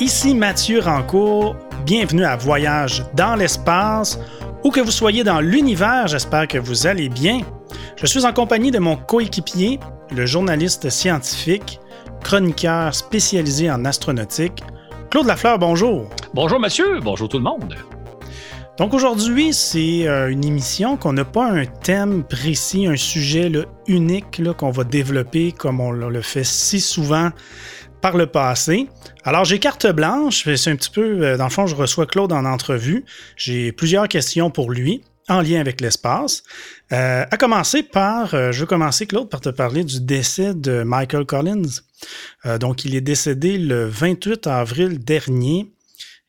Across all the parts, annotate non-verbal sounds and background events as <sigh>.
Ici Mathieu Rancourt. Bienvenue à Voyage dans l'espace. Où que vous soyez dans l'univers, j'espère que vous allez bien. Je suis en compagnie de mon coéquipier, le journaliste scientifique, chroniqueur spécialisé en astronautique, Claude Lafleur, bonjour. Bonjour monsieur, bonjour tout le monde. Donc aujourd'hui, c'est euh, une émission qu'on n'a pas un thème précis, un sujet unique qu'on va développer comme on le fait si souvent par le passé. Alors j'ai carte blanche, c'est un petit peu, euh, dans le fond, je reçois Claude en entrevue. J'ai plusieurs questions pour lui en lien avec l'espace. Euh, à commencer par, je veux commencer Claude par te parler du décès de Michael Collins. donc il est décédé le 28 avril dernier.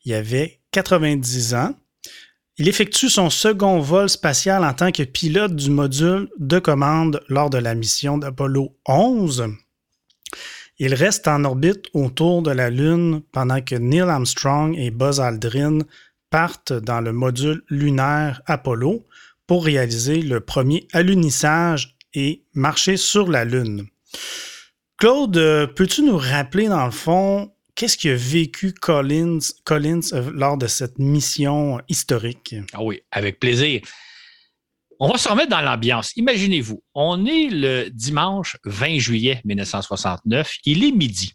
Il avait 90 ans. Il effectue son second vol spatial en tant que pilote du module de commande lors de la mission d'Apollo 11. Il reste en orbite autour de la Lune pendant que Neil Armstrong et Buzz Aldrin partent dans le module lunaire Apollo pour réaliser le premier alunissage et marcher sur la Lune. Claude, peux-tu nous rappeler dans le fond qu'est-ce qu'a vécu Collins, Collins euh, lors de cette mission historique? Ah oui, avec plaisir. On va se remettre dans l'ambiance. Imaginez-vous, on est le dimanche 20 juillet 1969, il est midi.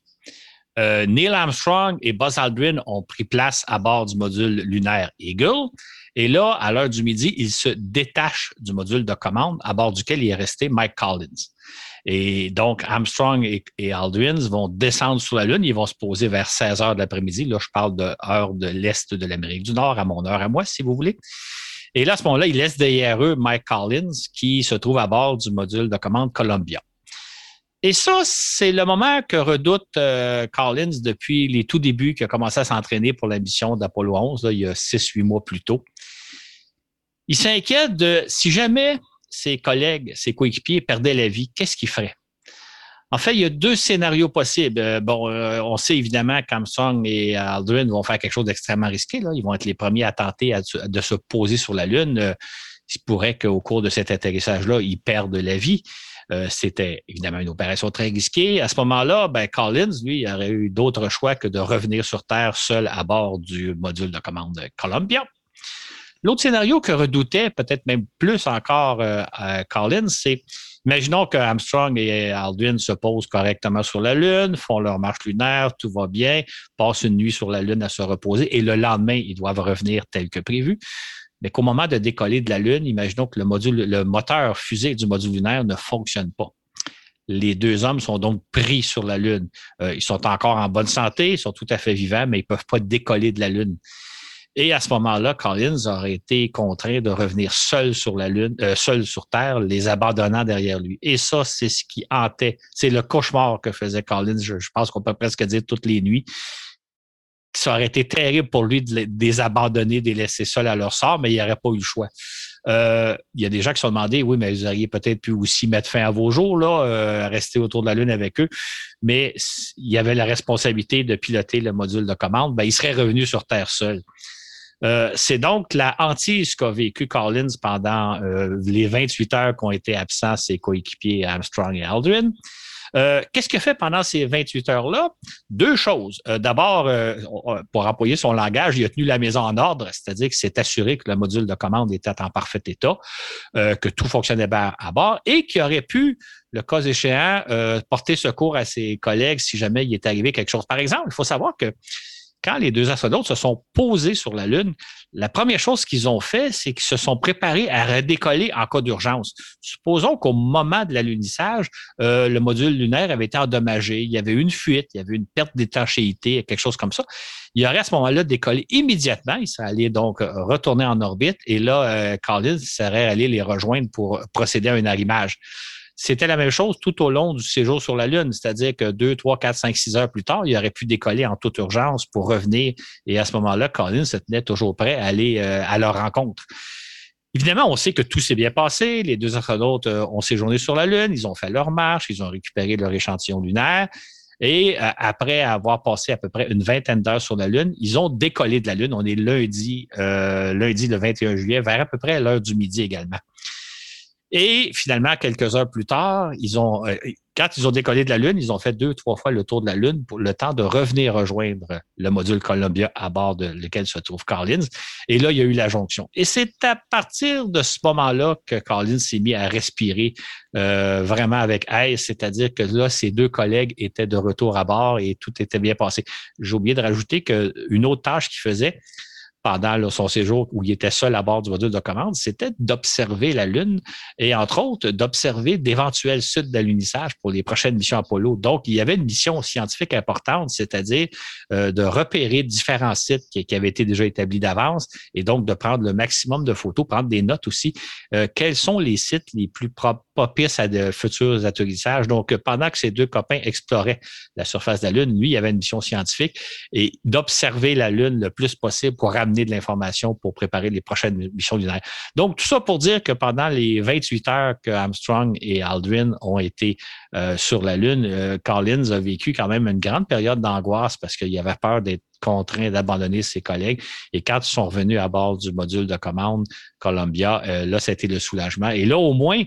Euh, Neil Armstrong et Buzz Aldrin ont pris place à bord du module lunaire Eagle. Et là, à l'heure du midi, ils se détachent du module de commande à bord duquel il est resté Mike Collins. Et donc, Armstrong et, Aldrin vont descendre sur la Lune. Ils vont se poser vers 16 heures de l'après-midi. Là, je parle de heure de l'Est de l'Amérique du Nord, à mon heure à moi, si vous voulez. Et là, à ce moment-là, ils laissent derrière eux Mike Collins, qui se trouve à bord du module de commande Columbia. Et ça, c'est le moment que redoute euh, Collins depuis les tout débuts, qui a commencé à s'entraîner pour la mission d'Apollo 11, il y a 6-8 mois plus tôt. Il s'inquiète de si jamais ses collègues, ses coéquipiers perdaient la vie, qu'est-ce qu'il ferait? En fait, il y a deux scénarios possibles. Euh, bon, euh, on sait évidemment qu'Armstrong et Aldrin vont faire quelque chose d'extrêmement risqué. Ils vont être les premiers à tenter de se poser sur la Lune. Euh, il pourrait qu'au cours de cet atterrissage-là, ils perdent la vie. C'était évidemment une opération très risquée. À ce moment-là, ben, Collins, lui, aurait eu d'autres choix que de revenir sur Terre seul à bord du module de commande Columbia. L'autre scénario que redoutait peut-être même plus encore euh, Collins, c'est imaginons que Armstrong et Aldrin se posent correctement sur la Lune, font leur marche lunaire, tout va bien, passent une nuit sur la Lune à se reposer et le lendemain, ils doivent revenir tel que prévu. Mais qu'au moment de décoller de la Lune, imaginons que le, module, le moteur fusée du module lunaire ne fonctionne pas. Les deux hommes sont donc pris sur la Lune. Euh, ils sont encore en bonne santé, ils sont tout à fait vivants, mais ils ne peuvent pas décoller de la Lune. Et à ce moment-là, Collins aurait été contraint de revenir seul sur la Lune, euh, seul sur Terre, les abandonnant derrière lui. Et ça, c'est ce qui hantait. C'est le cauchemar que faisait Collins, je, pense qu'on peut presque dire toutes les nuits. Ça aurait été terrible pour lui de les, abandonner, de les laisser seuls à leur sort, mais il n'aurait pas eu le choix. Euh, il y a des gens qui se sont demandé, oui, mais vous auriez peut-être pu aussi mettre fin à vos jours, là, euh, rester autour de la Lune avec eux. Mais il y avait la responsabilité de piloter le module de commande. Ben, il serait revenu sur Terre seul. Euh, c'est donc la hantise qu'a vécu Collins pendant euh, les 28 heures qu'ont été absents ses coéquipiers Armstrong et Aldrin. Euh, qu'est-ce qu'il a fait pendant ces 28 heures-là? Deux choses. D'abord, pour employer son langage, il a tenu la maison en ordre, c'est-à-dire qu'il s'est assuré que le module de commande était en parfait état, que tout fonctionnait bien à bord et qu'il aurait pu, le cas échéant, porter secours à ses collègues si jamais il est arrivé quelque chose. Par exemple, il faut savoir que quand les deux astronautes se sont posés sur la Lune, la première chose qu'ils ont fait, c'est qu'ils se sont préparés à redécoller en cas d'urgence. Supposons qu'au moment de l'alunissage, euh, le module lunaire avait été endommagé, il y avait une fuite, il y avait une perte d'étanchéité, quelque chose comme ça. Il aurait à ce moment-là décollé immédiatement. Il serait allé donc euh, retourner en orbite et là, euh, serait allé les rejoindre pour procéder à un arrimage. C'était la même chose tout au long du séjour sur la Lune, c'est-à-dire que deux, trois, quatre, cinq, six heures plus tard, il aurait pu décoller en toute urgence pour revenir. Et à ce moment-là, Collins se tenait toujours prêt à aller euh, à leur rencontre. Évidemment, on sait que tout s'est bien passé. Les deux astronautes euh, ont séjourné sur la Lune, ils ont fait leur marche, ils ont récupéré leur échantillon lunaire. Et euh, après avoir passé à peu près une vingtaine d'heures sur la Lune, ils ont décollé de la Lune. On est lundi, lundi le 21 juillet, vers à peu près l'heure du midi également. Et finalement, quelques heures plus tard, ils ont, euh, quand ils ont décollé de la Lune, ils ont fait deux, trois fois le tour de la Lune pour le temps de revenir rejoindre le module Columbia à bord de lequel se trouve Collins. Et là, il y a eu la jonction. Et c'est à partir de ce moment-là que Collins s'est mis à respirer euh, vraiment avec aise, c'est-à-dire que là, ses deux collègues étaient de retour à bord et tout était bien passé. J'ai oublié de rajouter qu'une autre tâche qu'il faisait, pendant son séjour où il était seul à bord du module de commande, c'était d'observer la Lune et, entre autres, d'observer d'éventuels sites d'alunissage pour les prochaines missions Apollo. Donc, il y avait une mission scientifique importante, c'est-à-dire euh, de repérer différents sites qui, avaient été déjà établis d'avance et donc de prendre le maximum de photos, prendre des notes aussi. Euh, quels sont les sites les plus propices à de futurs atterrissages? Donc, pendant que ces deux copains exploraient la surface de la Lune, lui, il avait une mission scientifique et d'observer la Lune le plus possible pour ramener de l'information pour préparer les prochaines missions lunaires. Donc, tout ça pour dire que pendant les 28 heures que Armstrong et Aldrin ont été euh, sur la Lune, euh, Collins a vécu quand même une grande période d'angoisse parce qu'il avait peur d'être contraint d'abandonner ses collègues. Et quand ils sont revenus à bord du module de commande Columbia, euh, là, c'était le soulagement. Et là, au moins,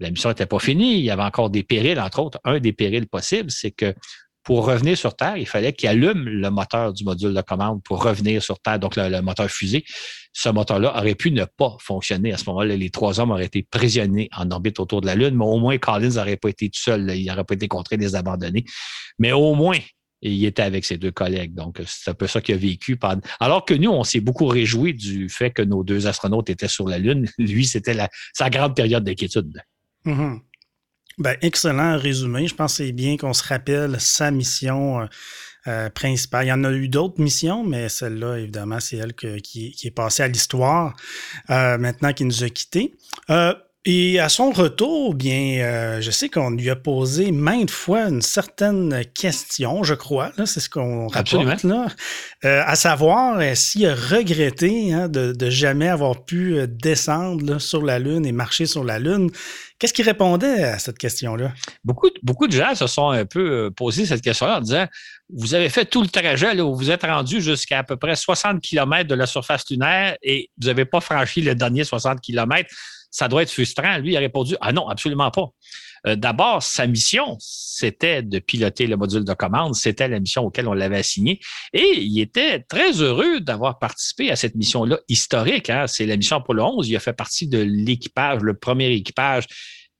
la mission n'était pas finie. Il y avait encore des périls, entre autres. Un des périls possibles, c'est que pour revenir sur Terre, il fallait qu'il allume le moteur du module de commande pour revenir sur Terre, donc le, moteur fusée. Ce moteur-là aurait pu ne pas fonctionner. À ce moment-là, les trois hommes auraient été prisonniers en orbite autour de la Lune, mais au moins Collins n'aurait pas été tout seul. Il n'aurait pas été contraint de les abandonner. Mais au moins, il était avec ses deux collègues. Donc, c'est un peu ça qu'il a vécu. Alors que nous, on s'est beaucoup réjoui du fait que nos deux astronautes étaient sur la Lune. <laughs> Lui, c'était sa grande période d'inquiétude. Mm-hmm. Ben, excellent résumé. Je pense que c'est bien qu'on se rappelle sa mission euh, euh, principale. Il y en a eu d'autres missions, mais celle-là, évidemment, c'est elle qui, est passée à l'histoire euh, maintenant qu'il nous a quittés. Et à son retour, bien, euh, je sais qu'on lui a posé maintes fois une certaine question, je crois, là, c'est ce qu'on rapporte, là, euh, à savoir euh, s'il a regretté hein, de, de, jamais avoir pu descendre sur la Lune et marcher sur la Lune. Qu'est-ce qu'il répondait à cette question-là? Beaucoup, beaucoup de gens se sont un peu posé cette question-là en disant Vous avez fait tout le trajet, là, vous êtes rendu jusqu'à à peu près 60 km de la surface lunaire et vous n'avez pas franchi le dernier 60 km ça doit être frustrant. Lui, a répondu Ah non, absolument pas. Euh, d'abord, sa mission, c'était de piloter le module de commande. C'était la mission auquel on l'avait assigné. Et il était très heureux d'avoir participé à cette mission-là historique. Hein. C'est la mission Apollo 11. Il a fait partie de l'équipage, le premier équipage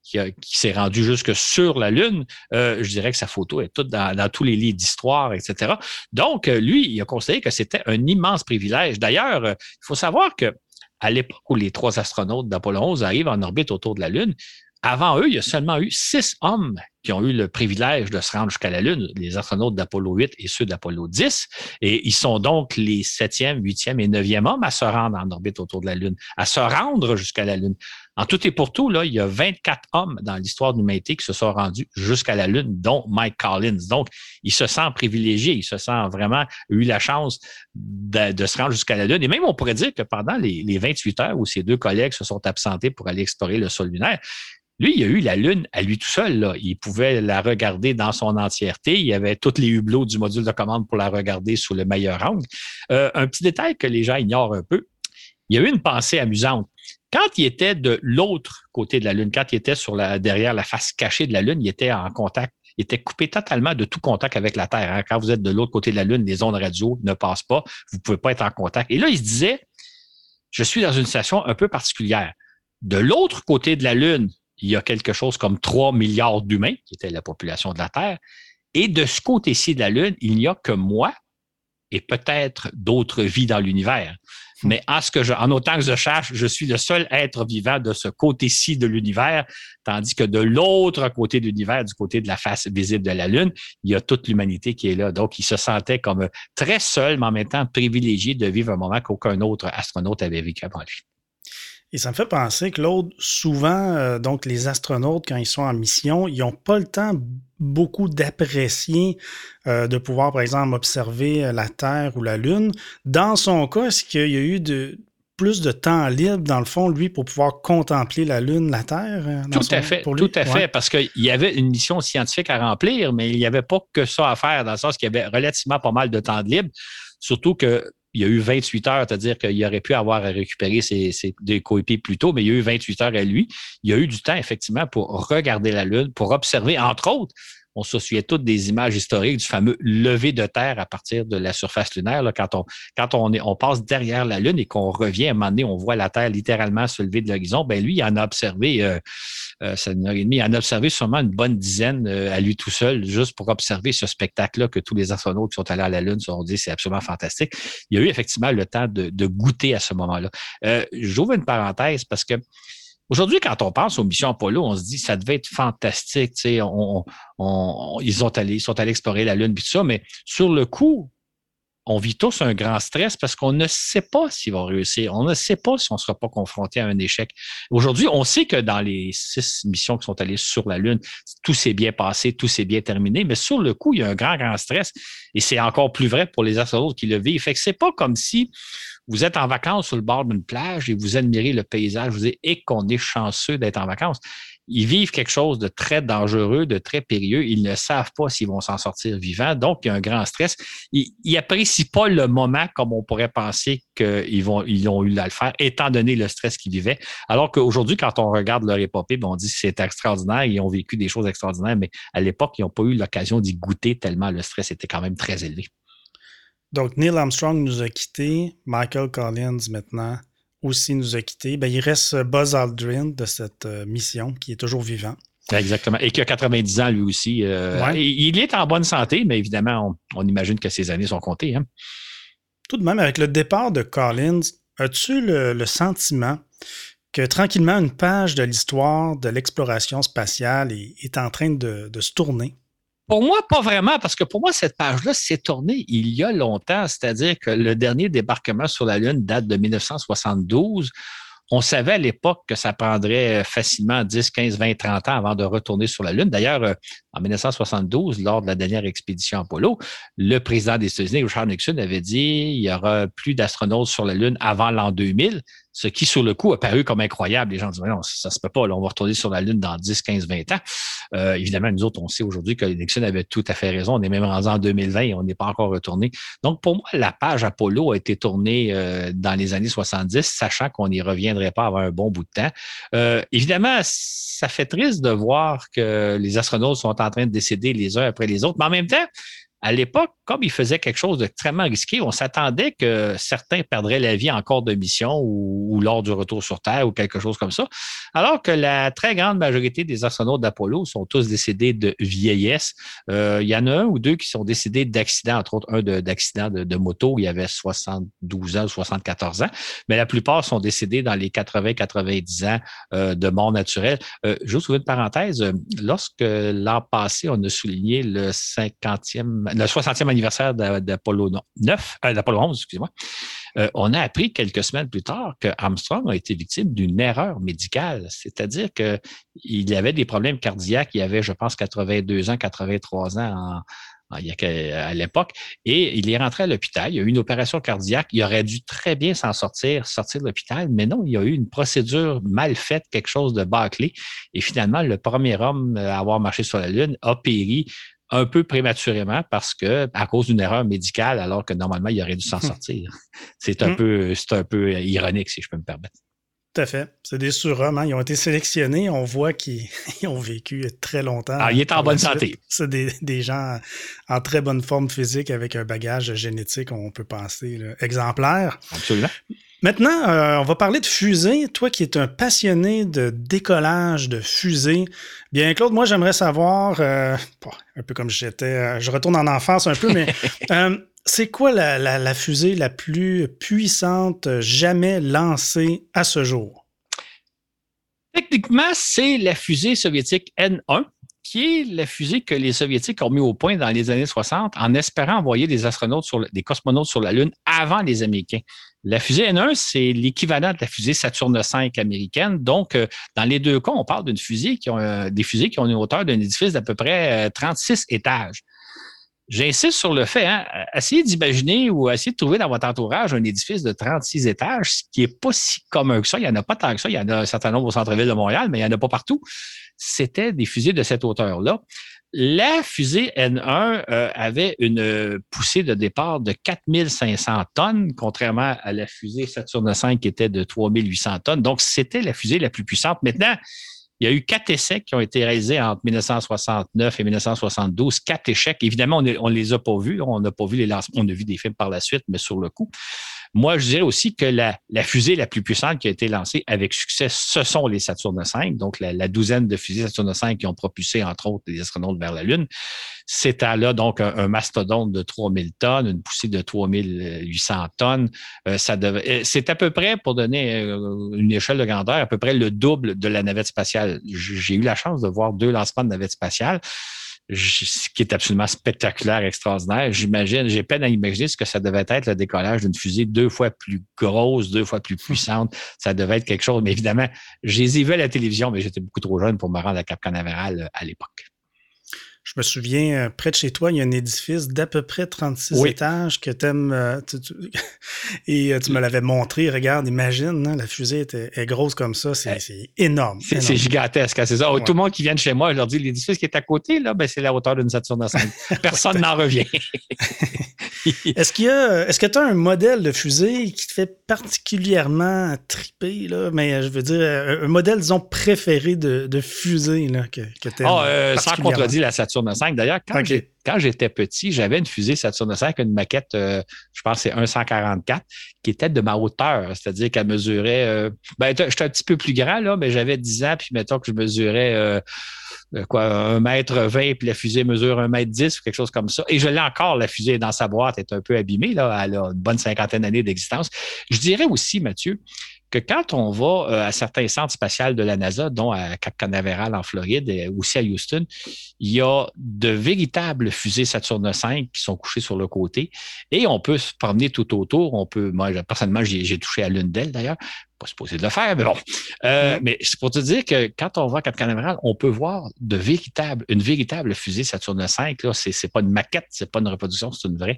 qui, s'est rendu jusque sur la Lune. Euh, je dirais que sa photo est toute dans, tous les livres d'histoire, etc. Donc, euh, lui, il a considéré que c'était un immense privilège. D'ailleurs, il faut savoir que à l'époque où les trois astronautes d'Apollo 11 arrivent en orbite autour de la Lune, avant eux, il y a seulement eu six hommes qui ont eu le privilège de se rendre jusqu'à la Lune, les astronautes d'Apollo 8 et ceux d'Apollo 10. Et ils sont donc les septième, huitième et neuvième hommes à se rendre en orbite autour de la Lune, à se rendre jusqu'à la Lune. En tout et pour tout, là, il y a 24 hommes dans l'histoire de l'humanité qui se sont rendus jusqu'à la Lune, dont Mike Collins. Donc, il se sent privilégié, il se sent vraiment eu la chance de, se rendre jusqu'à la Lune. Et même, on pourrait dire que pendant les, les 28 heures où ses deux collègues se sont absentés pour aller explorer le sol lunaire, lui, il a eu la Lune à lui tout seul. Il pouvait la regarder dans son entièreté. Il y avait tous les hublots du module de commande pour la regarder sous le meilleur angle. Euh, un petit détail que les gens ignorent un peu. Il y a eu une pensée amusante. Quand il était de l'autre côté de la Lune, quand il était sur la, derrière la face cachée de la Lune, il était en contact, il était coupé totalement de tout contact avec la Terre. Hein. Quand vous êtes de l'autre côté de la Lune, les ondes radio ne passent pas, vous ne pouvez pas être en contact. Et là, il se disait, je suis dans une situation un peu particulière. De l'autre côté de la Lune, il y a quelque chose comme 3 milliards d'humains, qui était la population de la Terre. Et de ce côté-ci de la Lune, il n'y a que moi et peut-être d'autres vies dans l'univers. Hmm. Mais en, ce que je, en autant que je cherche, je suis le seul être vivant de ce côté-ci de l'univers, tandis que de l'autre côté de l'univers, du côté de la face visible de la Lune, il y a toute l'humanité qui est là. Donc, il se sentait comme très seul, mais en même temps privilégié de vivre un moment qu'aucun autre astronaute avait vécu avant lui. Et ça me fait penser que l'autre, souvent, euh, donc les astronautes, quand ils sont en mission, ils n'ont pas le temps beaucoup d'apprécier, euh, de pouvoir, par exemple, observer euh, la Terre ou la Lune. Dans son cas, est-ce qu'il y a eu de, plus de temps libre, dans le fond, lui, pour pouvoir contempler la Lune, la Terre? tout à fait, tout à fait, parce qu'il y avait une mission scientifique à remplir, mais il n'y avait pas que ça à faire, dans le sens qu'il y avait relativement pas mal de temps de libre. Surtout que il y a eu 28 heures, c'est-à-dire qu'il aurait pu avoir à récupérer ses, ses coéquipiers plus tôt, mais il y a eu 28 heures à lui. Il y a eu du temps, effectivement, pour regarder la Lune, pour observer, entre autres, on se souvient toutes des images historiques du fameux lever de terre à partir de la surface lunaire. Là, quand on, quand on, est, on passe derrière la Lune et qu'on revient, à un moment donné, on voit la Terre littéralement se lever de l'horizon. Ben lui, il en a observé, euh, euh, il en a observé sûrement une bonne dizaine euh, à lui tout seul, juste pour observer ce spectacle-là que tous les astronautes qui sont allés à la Lune se sont dit c'est absolument fantastique. Il y a eu effectivement le temps de, de goûter à ce moment-là. Euh, J'ouvre une parenthèse parce que Aujourd'hui, quand on pense aux missions Apollo, on se dit ça devait être fantastique. Sais, on, on, ils, ont allé, ils sont allés explorer la Lune et tout ça, mais sur le coup, on vit tous un grand stress parce qu'on ne sait pas s'ils vont réussir. On ne sait pas si on ne sera pas confronté à un échec. Aujourd'hui, on sait que dans les six missions qui sont allées sur la Lune, tout s'est bien passé, tout s'est bien terminé, mais sur le coup, il y a un grand, grand stress. Et c'est encore plus vrai pour les astronautes qui le vivent. Fait que c'est pas comme si vous êtes en vacances sur le bord d'une plage et vous admirez le paysage, vous dites, et qu'on est chanceux d'être en vacances. Ils vivent quelque chose de très dangereux, de très périlleux. Ils ne savent pas s'ils vont s'en sortir vivants. Donc, il y a un grand stress. Ils n'apprécient pas le moment comme on pourrait penser qu'ils vont, ils ont eu à le faire, étant donné le stress qu'ils vivaient. Alors qu'aujourd'hui, quand on regarde leur épopée, ben, on dit que c'est extraordinaire. Ils ont vécu des choses extraordinaires, mais à l'époque, ils n'ont pas eu l'occasion d'y goûter tellement le stress était quand même très élevé. Donc, Neil Armstrong nous a quittés. Michael Collins, maintenant, aussi nous a quittés. Ben, il reste Buzz Aldrin de cette euh, mission qui est toujours vivant. Exactement. Et qui a 90 ans lui aussi. Euh, il est en bonne santé, mais évidemment, on, imagine que ses années sont comptées. Hein. Tout de même, avec le départ de Collins, as-tu le, sentiment que tranquillement, une page de l'histoire de l'exploration spatiale est, en train de se tourner? Pour moi, pas vraiment, parce que pour moi, cette page-là s'est tournée il y a longtemps. C'est-à-dire que le dernier débarquement sur la Lune date de 1972. On savait à l'époque que ça prendrait facilement 10, 15, 20, 30 ans avant de retourner sur la Lune. D'ailleurs, euh, en 1972, lors de la dernière expédition Apollo, le président des États-Unis, Richard Nixon, avait dit il y aura plus d'astronautes sur la Lune avant l'an 2000 ce qui, sur le coup, a paru comme incroyable. Les gens disent, non, ça se peut pas, là, on va retourner sur la Lune dans 10, 15, 20 ans. Euh, évidemment, nous autres, on sait aujourd'hui que Nixon avait tout à fait raison. On est même rendu en 2020 et on n'est pas encore retourné. Donc, pour moi, la page Apollo a été tournée euh, dans les années 70, sachant qu'on n'y reviendrait pas avant un bon bout de temps. Euh, évidemment, ça fait triste de voir que les astronautes sont en train de décéder les uns après les autres, mais en même temps, à l'époque, comme il faisait quelque chose d'extrêmement risqué, on s'attendait que certains perdraient la vie en cours de mission ou, lors du retour sur Terre ou quelque chose comme ça. Alors que la très grande majorité des astronautes d'Apollo sont tous décédés de vieillesse. Euh, il y en a un ou deux qui sont décédés d'accidents, entre autres un d'accident de, de, moto où il y avait 72 ans ou 74 ans. Mais la plupart sont décédés dans les 80-90 ans euh, de mort naturelle. Euh, juste une parenthèse, lorsque l'an passé, on a souligné le 50e le 60e anniversaire d'Apollo 9, euh, d'Apollo 11, excusez-moi, euh, on a appris quelques semaines plus tard que Armstrong a été victime d'une erreur médicale. C'est-à-dire qu'il avait des problèmes cardiaques. Il avait, je pense, 82 ans, 83 ans à l'époque, et il est rentré à l'hôpital. Il y a eu une opération cardiaque. Il aurait dû très bien s'en sortir, sortir de l'hôpital, mais non, il y a eu une procédure mal faite, quelque chose de bâclé. Et finalement, le premier homme à avoir marché sur la Lune a péri un peu prématurément parce que à cause d'une erreur médicale, alors que normalement il aurait dû s'en <laughs> sortir. C'est un hmm. peu, c'est un peu ironique si je peux me permettre. Tout à fait. C'est des surhommes. Hein. Ils ont été sélectionnés. On voit qu'ils <laughs> ont vécu très longtemps. Ah, il est en bonne santé. <laughs> C'est des, gens en très bonne forme physique avec un bagage génétique, on peut penser, exemplaire. Absolument. Maintenant, euh, on va parler de fusée. Toi qui es un passionné de décollage de fusée, bien Claude, moi j'aimerais savoir, euh, un peu comme j'étais, euh, je retourne en enfance un peu, mais <laughs> c'est quoi la, la, fusée la plus puissante jamais lancée à ce jour? Techniquement, c'est la fusée soviétique N1 qui est la fusée que les Soviétiques ont mis au point dans les années 60 en espérant envoyer des astronautes sur des cosmonautes sur la Lune avant les Américains. La fusée N1, c'est l'équivalent de la fusée Saturne V américaine. Donc, euh, dans les deux cas, on parle d'une fusée qui ont euh, des fusées qui ont une hauteur d'un édifice d'à peu près 36 euh, étages. J'insiste sur le fait, hein, essayez d'imaginer ou essayez de trouver dans votre entourage un édifice de 36 étages, ce qui n'est pas si commun que ça. Il n'y en a pas tant que ça. Il y en a un certain nombre au centre-ville de Montréal, mais il n'y en a pas partout. C'était des fusées de cette hauteur-là. La fusée N1 euh, avait une poussée de départ de 4500 tonnes, contrairement à la fusée Saturne V qui était de 3800 tonnes. Donc, c'était la fusée la plus puissante. Maintenant, il y a eu quatre essais qui ont été réalisés entre 1969 et 1972. Quatre échecs. Évidemment, on ne les a pas vus. On n'a pas vu les lancements. On a vu des films par la suite, mais sur le coup. Moi, je dirais aussi que la, fusée la plus puissante qui a été lancée avec succès, ce sont les Saturne V, donc la, douzaine de fusées Saturne V qui ont propulsé, entre autres, les astronautes vers la Lune. C'était là donc un, mastodonte de 3000 tonnes, une poussée de 3800 tonnes. Euh, ça devait, c'est à peu près, pour donner euh, une échelle de grandeur, à peu près le double de la navette spatiale. J'ai eu la chance de voir deux lancements de navette spatiale ce qui est absolument spectaculaire, extraordinaire. J'imagine, j'ai peine à imaginer ce que ça devait être le décollage d'une fusée deux fois plus grosse, deux fois plus puissante. Ça devait être quelque chose. Mais évidemment, j'ai vu à la télévision, mais j'étais beaucoup trop jeune pour me rendre à Cap Canaveral euh, à l'époque. Je me souviens, euh, près de chez toi, il y a un édifice d'à peu près 36 étages que t'aimes, euh, <laughs> et euh, tu me l'avais montré. Regarde, imagine, hein, la fusée est grosse comme ça. C'est énorme. C'est gigantesque, hein, c'est ça. Tout le monde qui vient de chez moi, je leur dis l'édifice qui est à côté, là, ben, c'est la hauteur d'une Saturne 5. <laughs> Personne n'en revient. <laughs> est-ce qu'il y a, est-ce que tu as un modèle de fusée qui te fait particulièrement triper, là? Mais je veux dire, un modèle, disons, préféré de, fusée là, que, que tu ah, sans contredire la Saturne D'ailleurs, quand j'étais petit, j'avais une fusée Saturne V, une maquette, euh, je pense que c'est 144, qui était de ma hauteur. C'est-à-dire qu'elle mesurait. Euh, ben, j'étais un petit peu plus grand, là, mais j'avais 10 ans, puis mettons que je mesurais. Euh, quoi, 1 mètre 20, puis la fusée mesure 1 mètre 10 ou quelque chose comme ça. Et je l'ai encore, la fusée dans sa boîte, est un peu abîmée, là, elle a une bonne cinquantaine d'années d'existence. Je dirais aussi, Mathieu, que quand on va euh, à certains centres spatials de la NASA, dont à Cap Canaveral en Floride et aussi à Houston, il y a de véritables fusées Saturne V qui sont couchées sur le côté et on peut se promener tout autour. On peut, moi, personnellement, j'ai touché à l'une d'elles d'ailleurs pas supposé de le faire, mais bon. Euh, mais c'est pour te dire que quand on à Cap Canaveral, on peut voir de véritables, une véritable fusée Saturne V. Là, c'est, c'est pas une maquette, c'est pas une reproduction, c'est une vraie.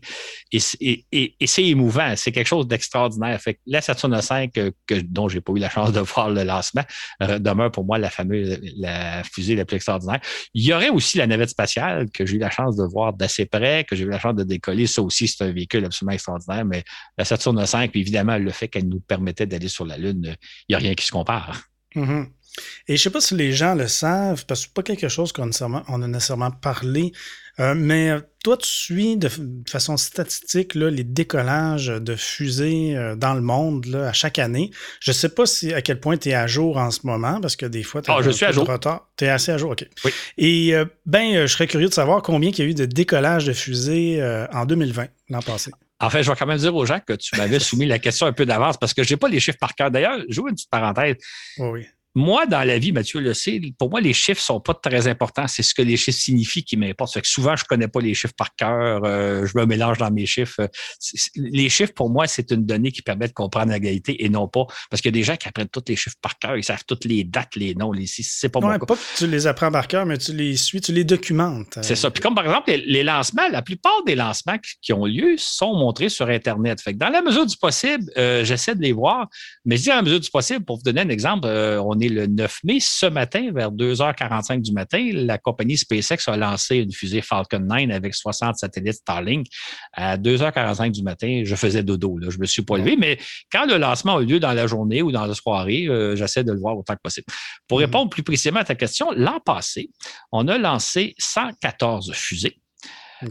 Et, et, et, c'est émouvant, c'est quelque chose d'extraordinaire. Fait que la Saturne V, que, que, dont j'ai pas eu la chance de <laughs> voir le lancement, euh, demeure pour moi la fameuse la fusée la plus extraordinaire. Il y aurait aussi la navette spatiale que j'ai eu la chance de voir d'assez près, que j'ai eu la chance de décoller. Ça aussi, c'est un véhicule absolument extraordinaire. Mais la Saturne V, évidemment, le fait qu'elle nous permettait d'aller sur la Lune il n'y a rien qui se compare. Mm-hmm. Et je ne sais pas si les gens le savent, parce que ce pas quelque chose qu'on a nécessairement parlé, euh, mais euh, toi, tu suis de, façon statistique les décollages de fusées euh, dans le monde à chaque année. Je ne sais pas si, à quel point tu es à jour en ce moment, parce que des fois, tu as je suis à jour. retard. Tu es assez à jour, OK. Oui. Et ben, je serais curieux de savoir combien il y a eu de décollages de fusées en 2020, l'an passé. En fait, je vais quand même dire aux gens que tu m'avais soumis la question un peu d'avance parce que je n'ai pas les chiffres par cœur. D'ailleurs, je une petite parenthèse. oui moi, dans la vie, Mathieu le sait, pour moi, les chiffres sont pas très importants. C'est ce que les chiffres signifient qui m'importe. que souvent, je connais pas les chiffres par cœur. Euh, je me mélange dans mes chiffres. Les chiffres, pour moi, c'est une donnée qui permet de comprendre la réalité et non pas. Parce qu'il y a des gens qui apprennent tous les chiffres par cœur. Ils savent toutes les dates, les noms. Les, c'est pas ouais, pas que tu les apprends par cœur, mais tu les suis, tu les documentes. C'est ça. Puis comme par exemple, les, lancements, la plupart des lancements qui ont lieu sont montrés sur Internet. Fait que dans la mesure du possible, euh, j'essaie de les voir. Mais je dis dans la mesure du possible, pour vous donner un exemple, euh, on est le 9 mai. Ce matin, vers 2h45 du matin, la compagnie SpaceX a lancé une fusée Falcon 9 avec 60 satellites Starlink. À 2h45 du matin, je faisais dodo. Là. Je me suis pas levé, mais quand le lancement a eu lieu dans la journée ou dans la soirée, euh, j'essaie de le voir autant que possible. Pour mm-hmm. répondre plus précisément à ta question, l'an passé, on a lancé 114 fusées.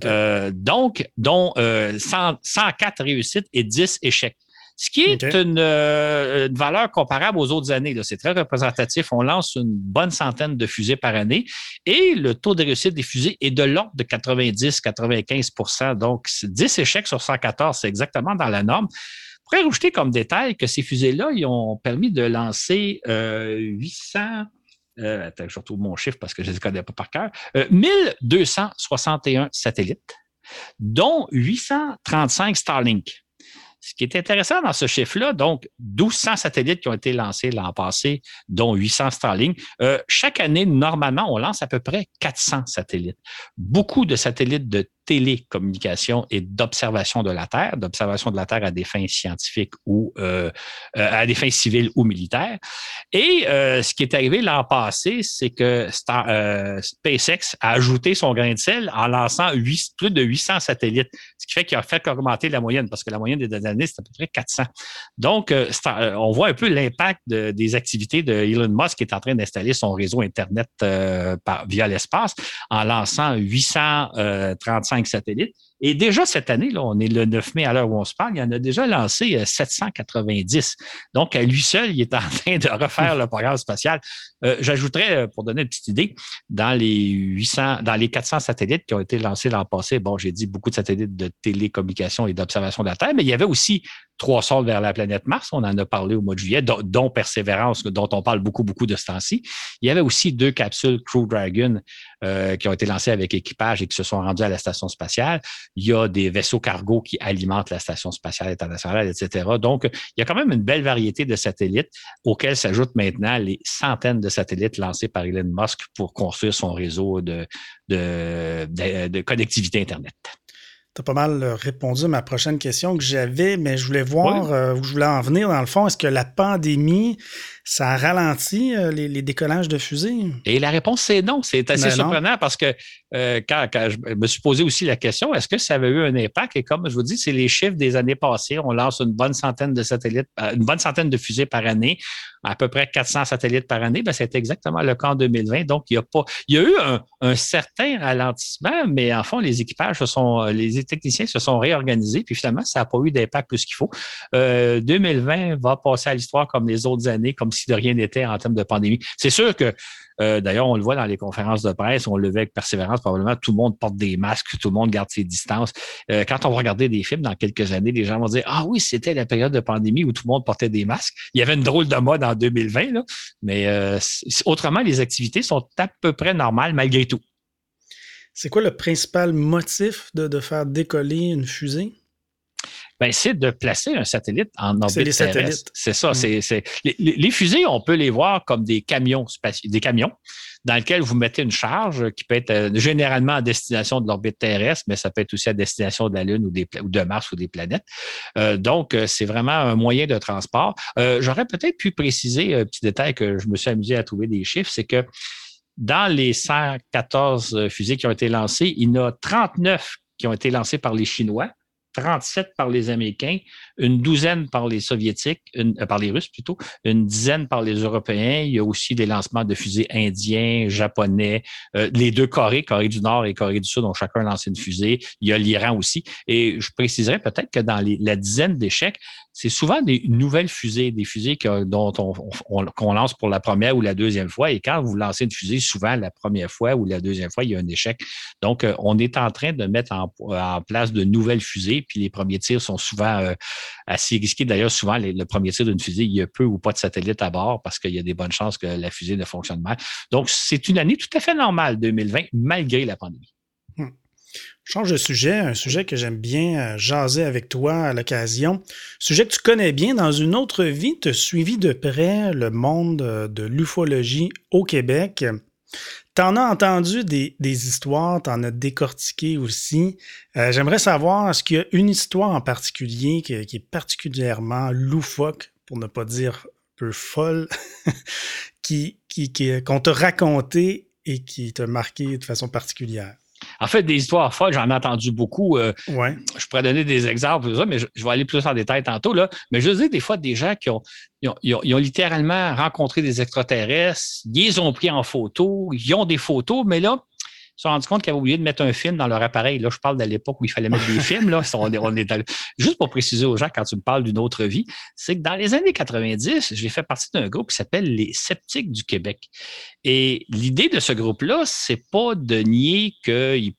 Euh, donc, dont 104 réussites et 10 échecs ce qui est euh, une, valeur comparable aux autres années. C'est très représentatif. On lance une bonne centaine de fusées par année et le taux de réussite des fusées est de l'ordre de 90-95% Donc, 10 échecs sur 114, c'est exactement dans la norme. Je pourrais rajouter comme détail que ces fusées-là, ils ont permis de lancer 800 euh, euh, attends, je retrouve mon chiffre parce que je ne les connais pas par cœur. 1261 satellites, dont 835 Starlink. Ce qui est intéressant dans ce chiffre-là, donc 1200 satellites qui ont été lancés l'an passé, dont 800 Starlink. Euh, chaque année, normalement, on lance à peu près 400 satellites. Beaucoup de satellites de télécommunication et d'observation de la Terre, d'observation de la Terre à des fins scientifiques ou euh, euh, à des fins civiles ou militaires. Et euh, ce qui est arrivé l'an passé, c'est que SpaceX a ajouté son grain de sel en lançant plus de 800 satellites, ce qui fait qu'il a fait augmenter la moyenne, parce que la moyenne des dernières années, c'est à peu près 400. Donc, on voit un peu l'impact des activités de Elon Musk qui est en train d'installer son réseau Internet via l'espace en lançant 835 satellites. Et déjà cette année, là, on est le 9 mai à l'heure où on se parle, il en a déjà lancé 790. Euh, Donc, à lui seul, il est en train de refaire le programme spatial. Euh, j'ajouterais, euh, pour donner une petite idée, dans les 800, dans les 400 satellites qui ont été lancés l'an passé, bon, j'ai dit beaucoup de satellites de télécommunication et d'observation de la Terre, mais il y avait aussi trois sondes vers la planète Mars. On en a parlé au mois de juillet, dont, Persévérance, dont on parle beaucoup, beaucoup de ce temps-ci. Il y avait aussi deux capsules Crew Dragon qui ont été lancées avec équipage et qui se sont rendues à la station spatiale il y a des vaisseaux cargo qui alimentent la Station spatiale internationale, etc. Donc, il y a quand même une belle variété de satellites auxquels s'ajoutent maintenant les centaines de satellites lancés par Elon Musk pour construire son réseau de, de, connectivité Internet. Tu as pas mal répondu à ma prochaine question que j'avais, mais je voulais voir euh, où je voulais en venir dans le fond. Est-ce que la pandémie ça ralentit euh, les, les, décollages de fusées? Et la réponse, c'est non. C'est assez ben surprenant parce que euh, quand, je me suis posé aussi la question, est-ce que ça avait eu un impact? Et comme je vous dis, c'est les chiffres des années passées. On lance une bonne centaine de satellites, euh, une bonne centaine de fusées par année, à peu près 400 satellites par année. Ben, c'est exactement le cas en 2020. Donc, il y a pas, il y a eu un, certain ralentissement, mais en fond, les équipages se sont, les techniciens se sont réorganisés, puis finalement, ça n'a pas eu d'impact plus qu'il faut. 2020 va passer à l'histoire comme les autres années, comme si de rien n'était en termes de pandémie. C'est sûr que, euh, d'ailleurs, on le voit dans les conférences de presse, on le voit avec persévérance, probablement tout le monde porte des masques, tout le monde garde ses distances. Euh, quand on va regarder des films dans quelques années, les gens vont dire Ah oui, c'était la période de pandémie où tout le monde portait des masques. Il y avait une drôle de mode en 2020, là, mais euh, autrement, les activités sont à peu près normales malgré tout. C'est quoi le principal motif de faire décoller une fusée? Ben, c'est de placer un satellite en orbite terrestre. C'est ça. Mm. C'est, les, fusées, on peut les voir comme des camions spatiaux, des camions dans lesquels vous mettez une charge qui peut être euh, généralement à destination de l'orbite terrestre, mais ça peut être aussi à destination de la Lune ou, des, ou de Mars ou des planètes. Euh, donc, euh, c'est vraiment un moyen de transport. j'aurais peut-être pu préciser un petit détail que je me suis amusé à trouver des chiffres, c'est que dans les 114 fusées qui ont été lancées, il y en a 39 qui ont été lancées par les Chinois 37 par les Américains, une douzaine par les Soviétiques, une, euh, par les Russes plutôt, une dizaine par les Européens. Il y a aussi des lancements de fusées indiens, japonais, euh, les deux Corées, Corée du Nord et Corée du Sud ont chacun lancé une fusée. Il y a l'Iran aussi. Et je préciserais peut-être que dans les, la dizaine d'échecs, c'est souvent des nouvelles fusées, des fusées dont on, qu'on lance pour la première ou la deuxième fois. Et quand vous lancez une fusée, souvent la première fois ou la deuxième fois, il y a un échec. Donc, euh, on est en train de mettre en, place de nouvelles fusées, puis les premiers tirs sont souvent euh, assez risqués. D'ailleurs, souvent, le premier tir d'une fusée, il y a peu ou pas de satellite à bord parce qu'il y a des bonnes chances que la fusée ne fonctionne mal. Donc, c'est une année tout à fait normale, 2020, malgré la pandémie. Change de sujet, un sujet que j'aime bien euh, jaser avec toi à l'occasion. Sujet que tu connais bien dans une autre vie, tu as suivi de près le monde euh, de l'ufologie au Québec. Tu en as entendu des, histoires, tu en as décortiqué aussi. Euh, j'aimerais savoir, est-ce qu'il y a une histoire en particulier qui, est particulièrement loufoque, pour ne pas dire peu folle, <laughs> qui, qui, qu'on t'a raconté et qui t'a marqué de façon particulière? En fait, des histoires folles, j'en ai entendu beaucoup. Euh, je pourrais donner des exemples, mais je, vais aller plus en détail tantôt. Là. Mais je dis des fois des gens qui ont, ils ont, littéralement rencontré des extraterrestres, ils les ont pris en photo, ils ont des photos, mais là, se sont rendus compte qu'ils avaient oublié de mettre un film dans leur appareil. Là, je parle de l'époque où il fallait mettre des films. Là. <laughs> On est, Juste pour préciser aux gens, quand tu me parles d'une autre vie, c'est que dans les années 90, j'ai fait partie d'un groupe qui s'appelle les Sceptiques du Québec. Et l'idée de ce groupe-là, c'est pas de nier qu'il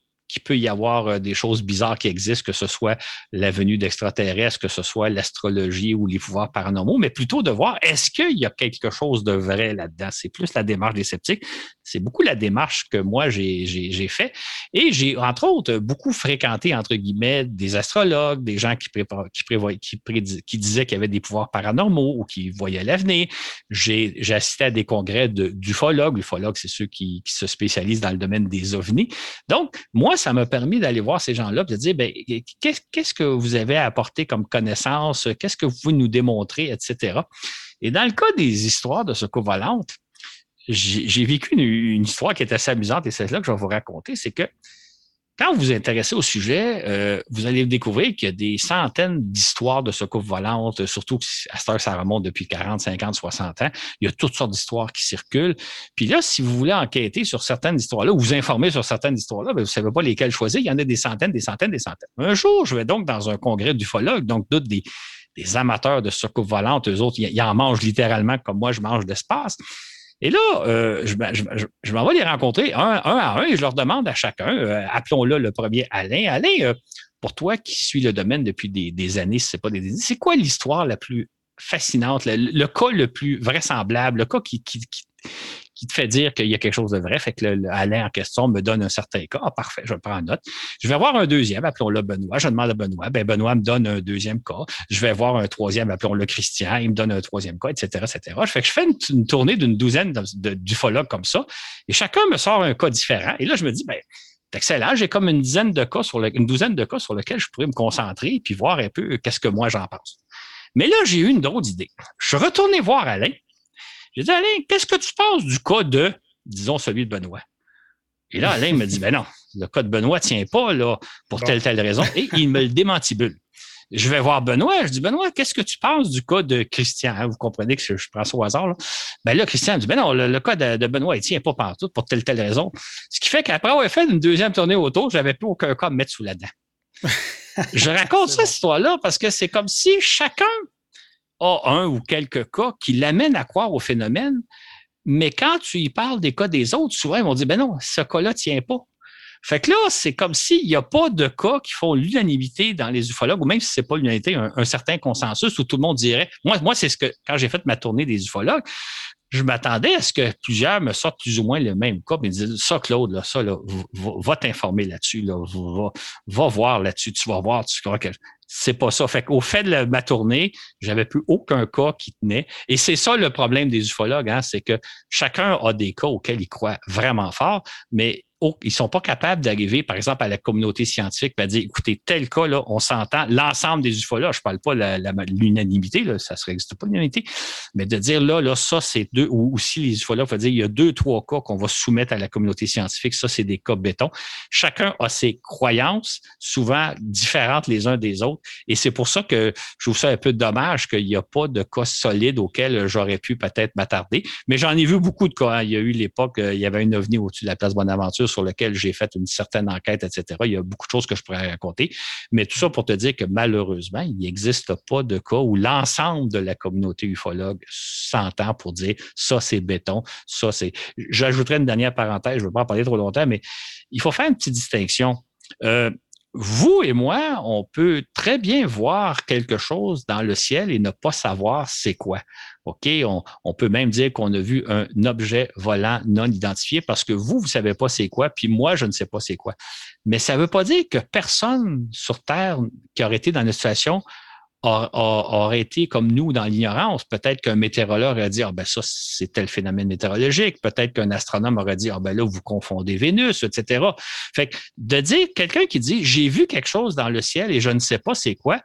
peut y avoir euh, des choses bizarres qui existent, que ce soit la venue d'extraterrestres, que ce soit l'astrologie ou les pouvoirs paranormaux, mais plutôt de voir est-ce qu'il y a quelque chose de vrai là-dedans? C'est plus la démarche des sceptiques. C'est beaucoup la démarche que moi j'ai fait. Et j'ai, entre autres, beaucoup fréquenté, entre guillemets, des astrologues, des gens qui, qui, qui, disaient qu'il y avait des pouvoirs paranormaux ou qui voyaient l'avenir. J'ai assisté à des congrès d'ufologues. L'ufologue, c'est ceux qui, se spécialisent dans le domaine des ovnis. Donc, moi, ça m'a permis d'aller voir ces gens-là et de dire, ben, qu'est-ce que vous avez à apporter comme connaissance? Qu'est-ce que vous pouvez nous démontrer, etc. Et dans le cas des histoires de secours volantes, j'ai vécu une, histoire qui est assez amusante et c'est là que je vais vous raconter, c'est que quand vous vous intéressez au sujet, euh, vous allez découvrir qu'il y a des centaines d'histoires de secours volantes, surtout à cette heure, ça remonte depuis 40, 50, 60 ans. Il y a toutes sortes d'histoires qui circulent. Puis là, si vous voulez enquêter sur certaines histoires-là ou vous informer sur certaines histoires-là, ben, vous ne savez pas lesquelles choisir. Il y en a des centaines, des centaines, des centaines. Un jour, je vais donc dans un congrès d'ufologues, donc d'autres des, des amateurs de secours volantes, eux autres, ils, en mangent littéralement comme moi, je mange d'espace. Et là, euh, je, je, m'en vais les rencontrer un, à un et je leur demande à chacun, euh, appelons-le le premier Alain. Alain, euh, pour toi qui suis le domaine depuis des, années, c'est pas des c'est quoi l'histoire la plus fascinante, le, cas le plus vraisemblable, le cas qui te fait dire qu'il y a quelque chose de vrai. Fait que le, en question me donne un certain cas. Ah, parfait, je prends en note. Je vais voir un deuxième, appelons-le Benoît. Je demande à Benoît. Ben, Benoît me donne un deuxième cas. Je vais voir un troisième, appelons-le Christian. Il me donne un troisième cas, etc., etc. Je fais que je fais une, tournée d'une douzaine d'ufologues comme ça. Et chacun me sort un cas différent. Et là, je me dis, ben, excellent. J'ai comme une dizaine de cas sur une douzaine de cas sur lesquels je pourrais me concentrer puis voir un peu qu'est-ce que moi j'en pense. Mais là, j'ai eu une drôle d'idée. Je suis retourné voir Alain j'ai dit, Alain, qu'est-ce que tu penses du cas de, disons, celui de Benoît? Et là, Alain me dit, ben non, le cas de Benoît ne tient pas là, pour telle telle raison. Et il me le démantibule. Je vais voir Benoît. Je dis, Benoît, qu'est-ce que tu penses du cas de Christian? Hein, vous comprenez que je, prends ça au hasard. Là. Ben là, Christian me dit, ben non, le, cas de, Benoît, il ne tient pas partout pour telle telle raison. Ce qui fait qu'après avoir fait une deuxième tournée autour, je n'avais plus aucun cas à me mettre sous la dent. <laughs> je raconte ça, cette histoire-là, parce que c'est comme si chacun a un ou quelques cas qui l'amènent à croire au phénomène, mais quand tu y parles des cas des autres, souvent, ils vont dire, ben non, ce cas-là tient pas. Fait que là, c'est comme s'il n'y a pas de cas qui font l'unanimité dans les ufologues, ou même si ce n'est pas l'unanimité, un, certain consensus où tout le monde dirait. Moi, moi c'est ce que, quand j'ai fait ma tournée des ufologues, je m'attendais à ce que plusieurs me sortent plus ou moins le même cas, mais disent ça, Claude, là, ça, là, va, t'informer là-dessus, là, va, va voir là-dessus, tu vas voir, tu crois que c'est pas ça. Fait qu'au fait de ma tournée, j'avais plus aucun cas qui tenait. Et c'est ça le problème des ufologues, hein, c'est que chacun a des cas auxquels il croit vraiment fort, mais ils sont pas capables d'arriver, par exemple, à la communauté scientifique et dire, écoutez, tel cas, là, on s'entend, l'ensemble des ufologues, je parle pas de l'unanimité, là, ça serait pas l'unanimité, mais de dire, là, là, ça, c'est deux, ou aussi les ufologues, faut dire, il y a deux, trois cas qu'on va soumettre à la communauté scientifique, ça, c'est des cas béton. Chacun a ses croyances, souvent différentes les uns des autres, et c'est pour ça que je trouve ça un peu dommage qu'il n'y a pas de cas solides auxquels j'aurais pu peut-être m'attarder, mais j'en ai vu beaucoup de cas. Hein. Il y a eu l'époque, euh, il y avait un ovni au-dessus de la place Bonaventure sur lequel j'ai fait une certaine enquête, etc. Il y a beaucoup de choses que je pourrais raconter. Mais tout ça pour te dire que malheureusement, il n'existe pas de cas où l'ensemble de la communauté ufologue s'entend pour dire ça, c'est béton, ça, c'est. J'ajouterai une dernière parenthèse, je ne veux pas en parler trop longtemps, mais il faut faire une petite distinction. Euh, vous et moi, on peut très bien voir quelque chose dans le ciel et ne pas savoir c'est quoi. OK, on, peut même dire qu'on a vu un objet volant non identifié parce que vous, vous ne savez pas c'est quoi, puis moi, je ne sais pas c'est quoi. Mais ça ne veut pas dire que personne sur Terre qui aurait été dans une situation aurait été comme nous dans l'ignorance. Peut-être qu'un météorologue aurait dit, ah ben ça, c'est tel phénomène météorologique. Peut-être qu'un astronome aurait dit, ah ben là, vous confondez Vénus, etc. Fait que de dire, quelqu'un qui dit, j'ai vu quelque chose dans le ciel et je ne sais pas c'est quoi,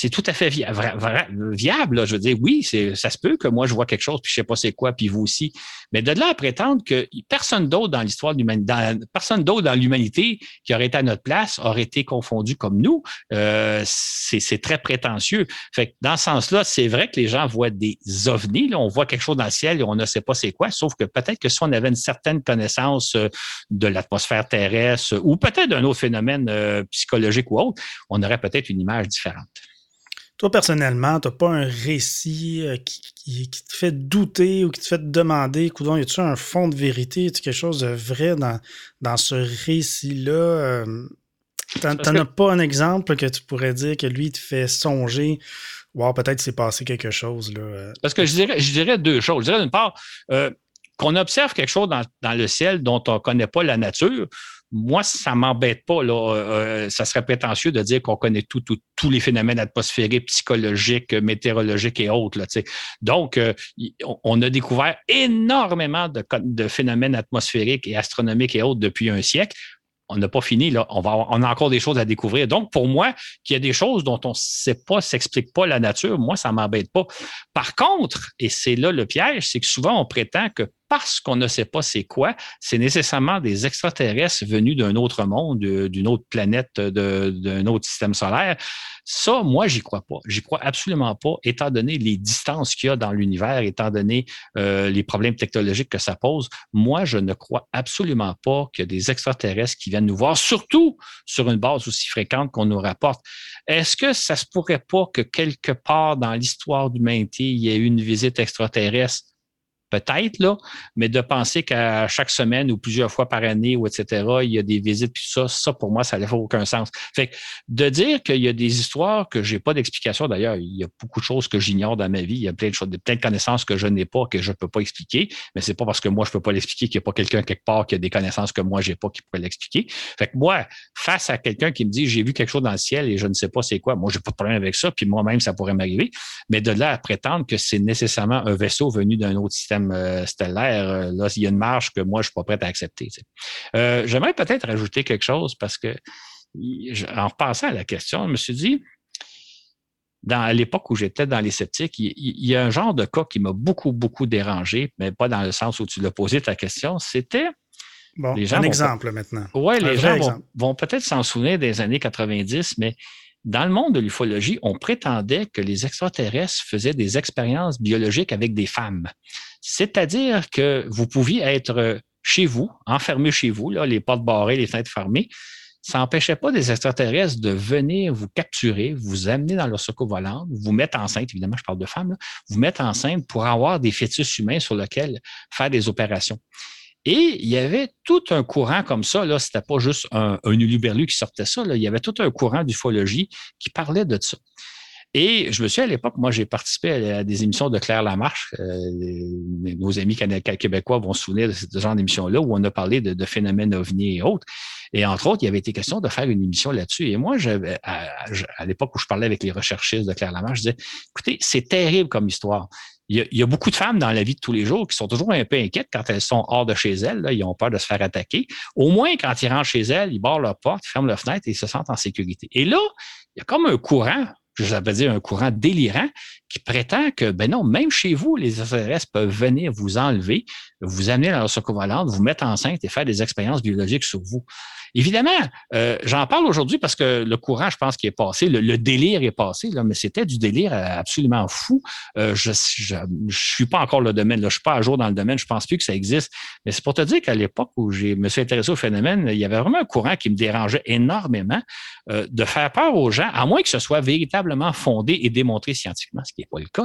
c'est tout à fait viable. Je veux dire, oui, ça se peut que moi, je vois quelque chose, puis je sais pas c'est quoi, puis vous aussi. Mais de là à prétendre que personne d'autre dans l'histoire de l'humanité, personne d'autre dans l'humanité qui aurait été à notre place aurait été confondu comme nous, euh, c'est très prétentieux. Dans ce sens-là, c'est vrai que les gens voient des ovnis. On voit quelque chose dans le ciel et on ne sait pas c'est quoi, sauf que peut-être que si on avait une certaine connaissance euh, de l'atmosphère terrestre ou peut-être d'un autre phénomène euh, psychologique ou autre, on aurait peut-être une image différente. Toi, personnellement, tu n'as pas un récit euh, qui, te fait douter ou qui te fait demander, coudon, y a-tu un fond de vérité, y a quelque chose de vrai dans, dans ce récit-là? Euh, t'en as pas un exemple que tu pourrais dire que lui te fait songer, wow, peut-être s'est passé quelque chose. Là. Euh? Parce que je dirais, je dirais deux choses. Je dirais d'une part, qu'on observe quelque chose dans, le ciel dont on ne connaît pas la nature, moi, ça m'embête pas. Là. Euh, ça serait prétentieux de dire qu'on connaît tout, tous les phénomènes atmosphériques, psychologiques, météorologiques et autres. Là, Donc, euh, on a découvert énormément de, de, phénomènes atmosphériques et astronomiques et autres depuis un siècle on n'a pas fini, là. On, va on a encore des choses à découvrir. Donc, pour moi, qu'il y a des choses dont on ne sait pas, s'explique pas la nature, moi, ça ne m'embête pas. Par contre, et c'est là le piège, c'est que souvent on prétend que parce qu'on ne sait pas c'est quoi, c'est nécessairement des extraterrestres venus d'un autre monde, d'une autre planète, d'un autre système solaire. Ça, moi, j'y crois pas. J'y crois absolument pas, étant donné les distances qu'il y a dans l'univers, étant donné euh, les problèmes technologiques que ça pose. Moi, je ne crois absolument pas qu'il y a des extraterrestres qui viennent nous voir, surtout sur une base aussi fréquente qu'on nous rapporte. Est-ce que ça se pourrait pas que quelque part dans l'histoire de l'humanité, il y ait eu une visite extraterrestre? Peut-être, là, mais de penser qu'à chaque semaine ou plusieurs fois par année ou etc., il y a des visites, puis ça, ça, pour moi, ça n'a aucun sens. Fait que de dire qu'il y a des histoires que j'ai pas d'explication, d'ailleurs, il y a beaucoup de choses que j'ignore dans ma vie, il y a plein de choses, plein de connaissances que je n'ai pas, que je ne peux pas expliquer, mais c'est pas parce que moi, je peux pas l'expliquer qu'il n'y a pas quelqu'un quelque part qui a des connaissances que moi, j'ai pas qui pourrait l'expliquer. Fait que moi, face à quelqu'un qui me dit, j'ai vu quelque chose dans le ciel et je ne sais pas c'est quoi, moi, j'ai pas de problème avec ça, puis moi-même, ça pourrait m'arriver, mais de là à prétendre que c'est nécessairement un vaisseau venu d'un autre système euh, stellaire, euh, là, il y a une marge que moi, je ne suis pas prêt à accepter. Euh, j'aimerais peut-être rajouter quelque chose parce que, en repensant à la question, je me suis dit, dans l'époque où j'étais dans les sceptiques, il, y a un genre de cas qui m'a beaucoup, beaucoup dérangé, mais pas dans le sens où tu l'as posé ta question. C'était. Bon, un exemple maintenant. Oui, les gens vont, vont peut-être s'en souvenir des années 90, mais dans le monde de l'ufologie, on prétendait que les extraterrestres faisaient des expériences biologiques avec des femmes. C'est-à-dire que vous pouviez être chez vous, enfermé chez vous, les portes barrées, les fenêtres fermées. Ça n'empêchait pas des extraterrestres de venir vous capturer, vous amener dans leur secours volant, vous mettre enceinte, évidemment, je parle de femmes, vous mettre enceinte pour avoir des fœtus humains sur lesquels faire des opérations. Et il y avait tout un courant comme ça, là, c'était pas juste un, un uluberlu qui sortait ça, là, il y avait tout un courant d'ufologie qui parlait de ça. Et je me suis à l'époque, moi, j'ai participé à, des émissions de Claire Lamarche. Euh, nos amis québécois vont se souvenir de ce genre d'émission-là où on a parlé de, phénomènes ovnis et autres. Et entre autres, il y avait été question de faire une émission là-dessus. Et moi, à, à l'époque où je parlais avec les recherchistes de Claire Lamarche, je disais, écoutez, c'est terrible comme histoire il y, a, beaucoup de femmes dans la vie de tous les jours qui sont toujours un peu inquiètes quand elles sont hors de chez elles. Là, ils ont peur de se faire attaquer. Au moins, quand ils rentrent chez elles, ils barrent leur porte, ils ferment leur fenêtre et ils se sentent en sécurité. Et là, il y a comme un courant, je vais dire un courant délirant, qui prétend que, ben non, même chez vous, les extraterrestres peuvent venir vous enlever, vous amener dans leur secours vous mettre enceinte et faire des expériences biologiques sur vous. Évidemment, euh, j'en parle aujourd'hui parce que le courant, je pense, qui est passé, le, délire est passé, mais c'était du délire absolument fou. Euh, je ne suis pas encore le domaine, je ne suis pas à jour dans le domaine, je pense plus que ça existe. Mais c'est pour te dire qu'à l'époque où je me suis intéressé au phénomène, il y avait vraiment un courant qui me dérangeait énormément euh, de faire peur aux gens, à moins que ce soit véritablement fondé et démontré scientifiquement, ce qui n'est pas le cas.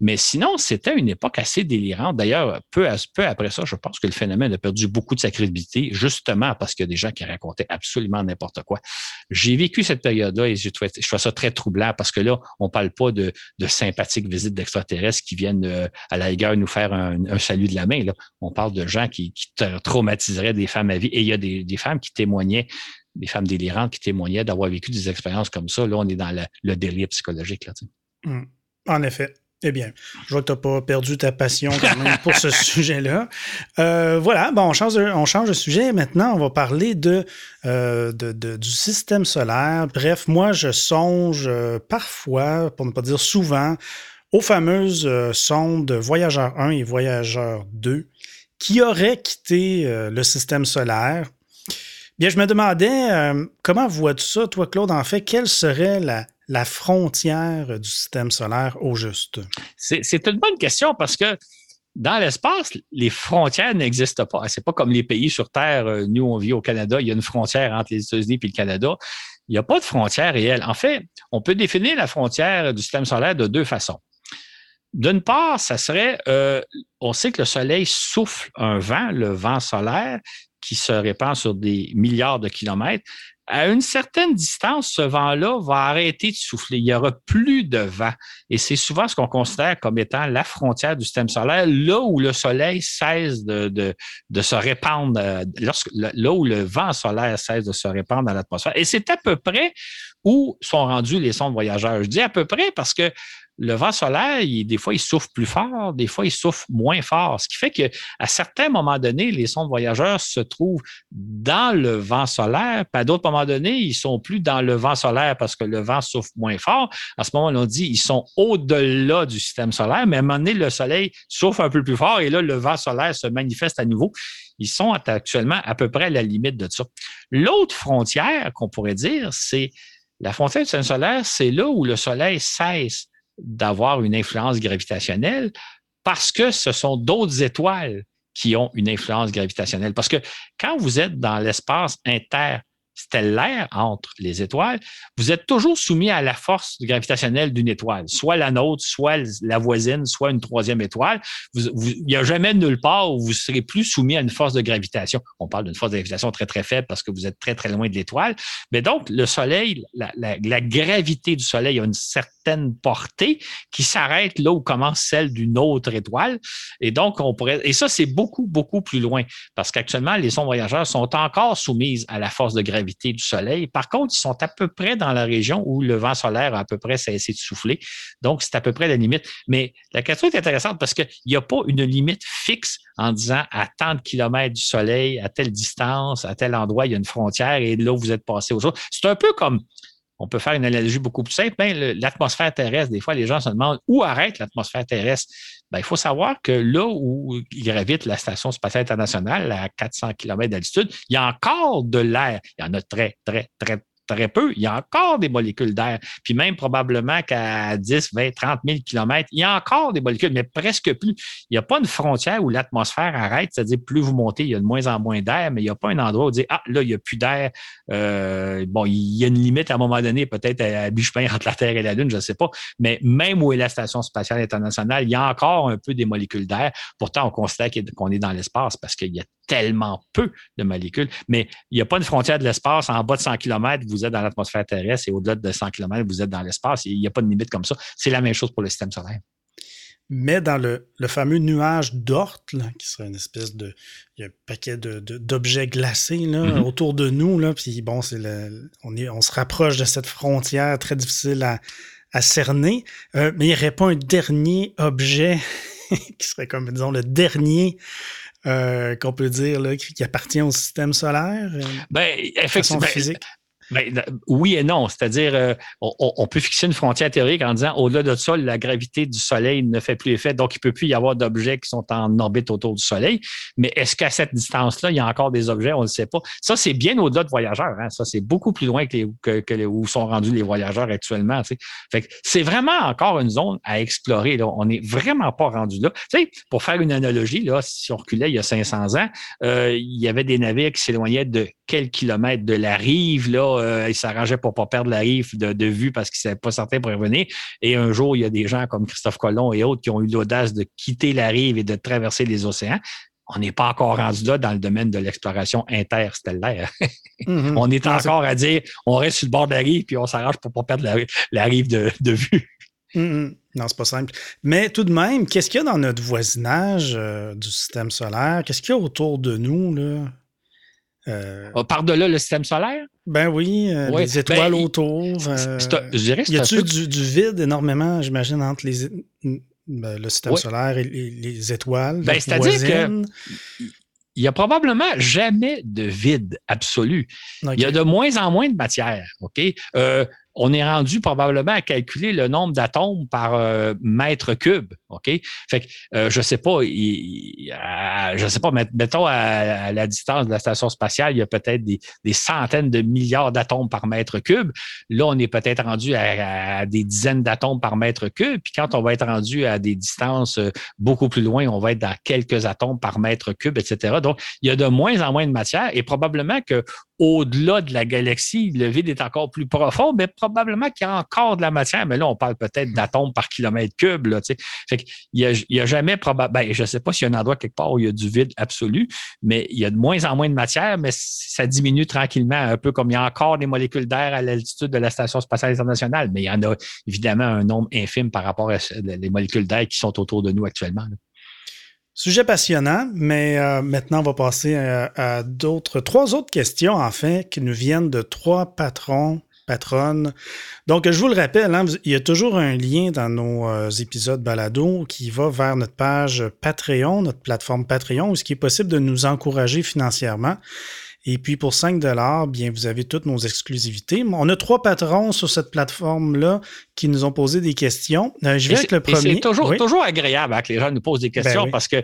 Mais sinon, c'était une époque assez délirante. D'ailleurs, peu, peu après ça, je pense que le phénomène a perdu beaucoup de sa crédibilité, justement parce qu'il y a des gens qui racontait absolument n'importe quoi. J'ai vécu cette période-là et je trouve, ça très troublant parce que là, on parle pas de, sympathiques visites d'extraterrestres qui viennent euh, à la rigueur nous faire un, salut de la main. Là. On parle de gens qui, traumatiseraient des femmes à vie. Et il y a des, femmes qui témoignaient des femmes délirantes qui témoignaient d'avoir vécu des expériences comme ça. Là, on est dans le, délire psychologique. Là, mmh. En effet. Eh bien, je vois que tu n'as pas perdu ta passion pour ce <laughs> sujet-là. Euh, voilà, bon, on change, de, sujet. Maintenant, on va parler euh, du système solaire. Bref, moi, je songe euh, parfois, pour ne pas dire souvent, aux fameuses sondes Voyageur 1 et Voyageur 2 qui auraient quitté le système solaire. Bien, je me demandais, comment vois-tu ça, toi, Claude? En fait, quelle serait la, la frontière du système solaire au juste? C'est une bonne question parce que dans l'espace, les frontières n'existent pas. C'est pas comme les pays sur Terre. Euh, nous, on vit au Canada, il y a une frontière entre les États-Unis et le Canada. Il n'y a pas de frontière réelle. En fait, on peut définir la frontière du système solaire de deux façons. D'une part, ça serait, euh, on sait que le Soleil souffle un vent, le vent solaire, qui se répand sur des milliards de kilomètres. à une certaine distance, ce vent-là va arrêter de souffler. Il n'y aura plus de vent. Et c'est souvent ce qu'on considère comme étant la frontière du système solaire, là où le soleil cesse de, de, se répandre, euh, là où le vent solaire cesse de se répandre dans l'atmosphère. Et c'est à peu près où sont rendus les sondes voyageurs. Je dis à peu près parce que le vent solaire, des fois, il souffle plus fort, des fois, il souffle moins fort. Ce qui fait qu'à certains moments donnés, les sondes voyageurs se trouvent dans le vent solaire, puis à d'autres moments donnés, ils sont plus dans le vent solaire parce que le vent souffle moins fort. À ce moment-là, on dit ils sont au-delà du système solaire, mais à un moment donné, le soleil souffle un peu plus fort et là, le vent solaire se manifeste à nouveau. Ils sont actuellement à peu près à la limite de ça. L'autre frontière qu'on pourrait dire, c'est la frontière du système solaire, c'est là où le soleil cesse d'avoir une influence gravitationnelle parce que ce sont d'autres étoiles qui ont une influence gravitationnelle. Parce que quand vous êtes dans l'espace inter stellaire entre les étoiles, vous êtes toujours soumis à la force gravitationnelle d'une étoile, soit la nôtre, soit la voisine, soit une troisième étoile. il n'y a jamais nulle part où vous serez plus soumis à une force de gravitation. On parle d'une force de gravitation très, très faible parce que vous êtes très, très loin de l'étoile. Mais donc, le Soleil, la, gravité du Soleil a une certaine portée qui s'arrête là où commence celle d'une autre étoile. Et donc, on pourrait, et ça, c'est beaucoup, beaucoup plus loin parce qu'actuellement, les sondes voyageurs sont encore soumises à la force de du Soleil. Par contre, ils sont à peu près dans la région où le vent solaire a à peu près cessé de souffler. Donc, c'est à peu près la limite. Mais la question est intéressante parce qu'il n'y a pas une limite fixe en disant à tant de kilomètres du Soleil, à telle distance, à tel endroit, il y a une frontière et là, vous êtes passé aux autres. C'est un peu comme on peut faire une analogie beaucoup plus simple. Ben, l'atmosphère terrestre, des fois, les gens se demandent où arrête l'atmosphère terrestre? Ben, il faut savoir que là où gravite la Station spatiale internationale à 400 km d'altitude, il y a encore de l'air. Il y en a très, très, très, très peu, il y a encore des molécules d'air. Puis même probablement qu'à 10, 20, 30 000 km, il y a encore des molécules, mais presque plus. Il n'y a pas une frontière où l'atmosphère arrête, c'est-à-dire plus vous montez, il y a de moins en moins d'air, mais il n'y a pas un endroit où dire, ah, là, il n'y a plus d'air. Euh, bon, il y a une limite à un moment donné, peut-être à, bûche-pain entre la Terre et la Lune, je ne sais pas. Mais même où est la Station spatiale internationale, il y a encore un peu des molécules d'air. Pourtant, on constate qu'on est dans l'espace parce qu'il y a tellement peu de molécules. Mais il n'y a pas une frontière de l'espace. En bas de 100 km, vous êtes dans l'atmosphère terrestre et au-delà de 100 km, vous êtes dans l'espace. Il n'y a pas de limite comme ça. C'est la même chose pour le système solaire. Mais dans le, fameux nuage d'Oort, qui serait une espèce de. Il y a un paquet d'objets glacés mm-hmm. autour de nous. Là, puis bon, c'est on, est, on se rapproche de cette frontière très difficile à, cerner. Euh, mais il n'y aurait pas un dernier objet <laughs> qui serait comme, disons, le dernier euh, qu'on peut dire là, qui, appartient au système solaire? Euh, ben, effectivement. Physique? Ben, oui et non. C'est-à-dire, euh, on, peut fixer une frontière théorique en disant au-delà de ça, la gravité du Soleil ne fait plus effet, donc il ne peut plus y avoir d'objets qui sont en orbite autour du Soleil. Mais est-ce qu'à cette distance-là, il y a encore des objets? On ne le sait pas. Ça, c'est bien au-delà de voyageurs. Hein. Ça, c'est beaucoup plus loin que, les, où sont rendus les voyageurs actuellement. C'est vraiment encore une zone à explorer. Là. On n'est vraiment pas rendu là. pour faire une analogie, là, si on reculait il y a 500 ans, euh, il y avait des navires qui s'éloignaient de quelques kilomètres de la rive. Là, euh, il s'arrangeait pour pas perdre la rive de, vue parce qu'il ne pas certain pour revenir. Et un jour, il y a des gens comme Christophe Colomb et autres qui ont eu l'audace de quitter la rive et de traverser les océans. On n'est pas encore rendu là dans le domaine de l'exploration interstellaire. Mm-hmm. <laughs> on est encore à dire, on reste sur le bord de la rive puis on s'arrange pour pas perdre la, rive de, vue. Mm-hmm. Non, c'est pas simple. Mais tout de même, qu'est-ce qu'il y a dans notre voisinage euh, du système solaire? Qu'est-ce qu'il y a autour de nous? Là? Euh, ah, par-delà le système solaire? Ben oui, euh, les étoiles ben, autour. Euh, je dirais y a-tu du, vide énormément, j'imagine, entre les, ben, le système solaire et les, étoiles? Ben, C'est-à-dire que il y a probablement jamais de vide absolu. Il y a de moins en moins de matière. OK? on est rendu probablement à calculer le nombre d'atomes par euh, mètre cube. OK? Fait que euh, je sais pas, je sais pas, mettons à, la distance de la station spatiale, il y a peut-être des, centaines de milliards d'atomes par mètre cube. Là, on est peut-être rendu à, des dizaines d'atomes par mètre cube. Puis quand on va être rendu à des distances euh, beaucoup plus loin, on va être dans quelques atomes par mètre cube, etc. Donc, il y a de moins en moins de matière et probablement que au-delà de la galaxie, le vide est encore plus profond, mais probablement qu'il y a encore de la matière. Mais là, on parle peut-être d'atomes par kilomètre cube. Là, fait Il n'y a, jamais probablement, je ne sais pas s'il y a un endroit quelque part où il y a du vide absolu, mais il y a de moins en moins de matière, mais ça diminue tranquillement, un peu comme il y a encore des molécules d'air à l'altitude de la Station spatiale internationale, mais il y en a évidemment un nombre infime par rapport à les molécules d'air qui sont autour de nous actuellement. Sujet passionnant, mais euh, maintenant on va passer à, d'autres, trois autres questions en qui nous viennent de trois patrons, patronnes. Donc je vous le rappelle, hein, il y a toujours un lien dans nos euh, épisodes balado qui va vers notre page Patreon, notre plateforme Patreon, où ce qui est possible de nous encourager financièrement. Et puis pour 5 bien, vous avez toutes nos exclusivités. On a trois patrons sur cette plateforme-là qui nous ont posé des questions. Euh, je vais avec le premier. C'est toujours, toujours agréable hein, que les gens nous posent des ben questions parce que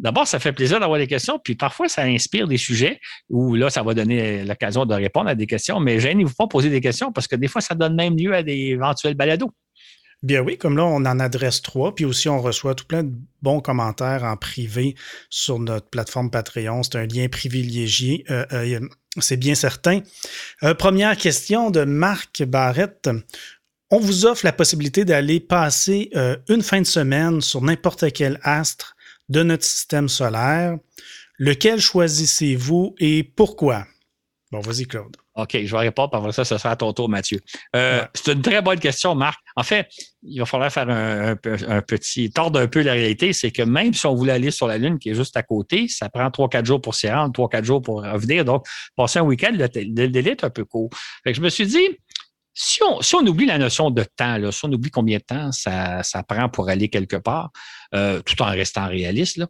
d'abord, ça fait plaisir d'avoir des questions, puis parfois, ça inspire des sujets où là, ça va donner l'occasion de répondre à des questions. Mais gênez-vous pas poser des questions parce que des fois, ça donne même lieu à des éventuels balados. Bien oui, comme là, on en adresse trois, puis aussi on reçoit tout plein de bons commentaires en privé sur notre plateforme Patreon. C'est un lien privilégié, euh, euh, c'est bien certain. Euh, première question de Marc Barrette. On vous offre la possibilité d'aller passer une fin de semaine sur n'importe quel astre de notre système solaire. Lequel choisissez-vous et pourquoi? Bon, vas-y, Claude. OK, je vais répondre, après ça, ce sera à ton tour, Mathieu. Euh, c'est une très bonne question, Marc. En fait, il va falloir faire un, petit tordre un peu la réalité, c'est que même si on voulait aller sur la Lune, qui est juste à côté, ça prend 3-4 jours pour s'y rendre, 3-4 jours pour revenir. Donc, passer un week-end, le, délai est un peu court. Fait que je me suis dit, si on, oublie la notion de temps, si on oublie combien de temps ça, prend pour aller quelque part, euh, tout en restant réaliste,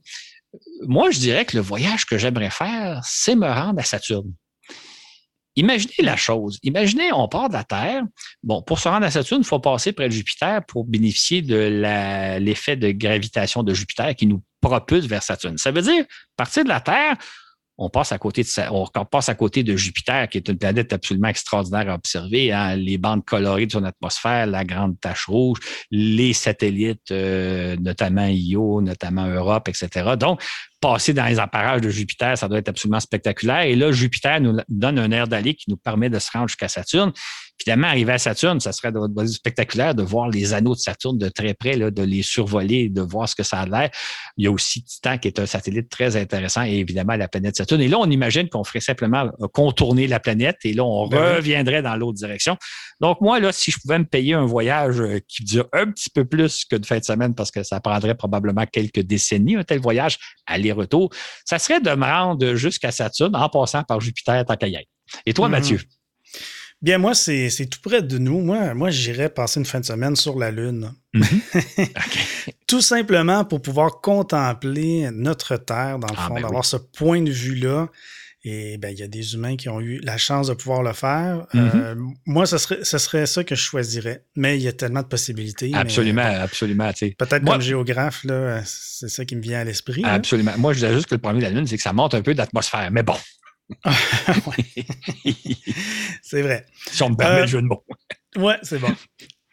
moi, je dirais que le voyage que j'aimerais faire, c'est me rendre à Saturne. Imaginez la chose. Imaginez, on part de la Terre. Bon, pour se rendre à Saturne, il faut passer près de Jupiter pour bénéficier de l'effet de gravitation de Jupiter qui nous propulse vers Saturne. Ça veut dire, partir de la Terre, on passe à côté de Jupiter, qui est une planète absolument extraordinaire à observer. Hein. Les bandes colorées de son atmosphère, la grande tache rouge, les satellites, euh, notamment Io, notamment Europe, etc. Donc, passer dans les apparages de Jupiter, ça doit être absolument spectaculaire. Et là, Jupiter nous donne un air d'aller qui nous permet de se rendre jusqu'à Saturne. Finalement, arriver à Saturne, ça serait spectaculaire de voir les anneaux de Saturne de très près, là, de les survoler, de voir ce que ça a l'air. Il y a aussi Titan qui est un satellite très intéressant et évidemment la planète Saturne. Et là, on imagine qu'on ferait simplement euh, contourner la planète et là, on ben reviendrait dans l'autre direction. Donc, moi, là, si je pouvais me payer un voyage euh, qui dure un petit peu plus que de fin de semaine, parce que ça prendrait probablement quelques décennies, un tel voyage aller-retour, ça serait de me rendre jusqu'à Saturne en passant par Jupiter tant qu'à Et toi, mm-hmm. Mathieu? Bien, moi, c'est tout près de nous. Moi, moi j'irais passer une fin de semaine sur la Lune. <laughs> Mhm. tout simplement pour pouvoir contempler notre Terre, dans le ah, fond, ben d'avoir ce point de vue-là. Et ben, il y a des humains qui ont eu la chance de pouvoir le faire. Mhm. Euh, moi, ce serait, ce serait ça que je choisirais. Mais il y a tellement de possibilités. Absolument, absolument. Peut-être comme géographe, c'est ça qui me vient à l'esprit. Absolument. Moi, je disais juste que le premier de la Lune, c'est que ça monte un peu d'atmosphère. Mais bon, <laughs> <laughs> c'est vrai. Si on me permet le jeu de mots. ouais, c'est bon.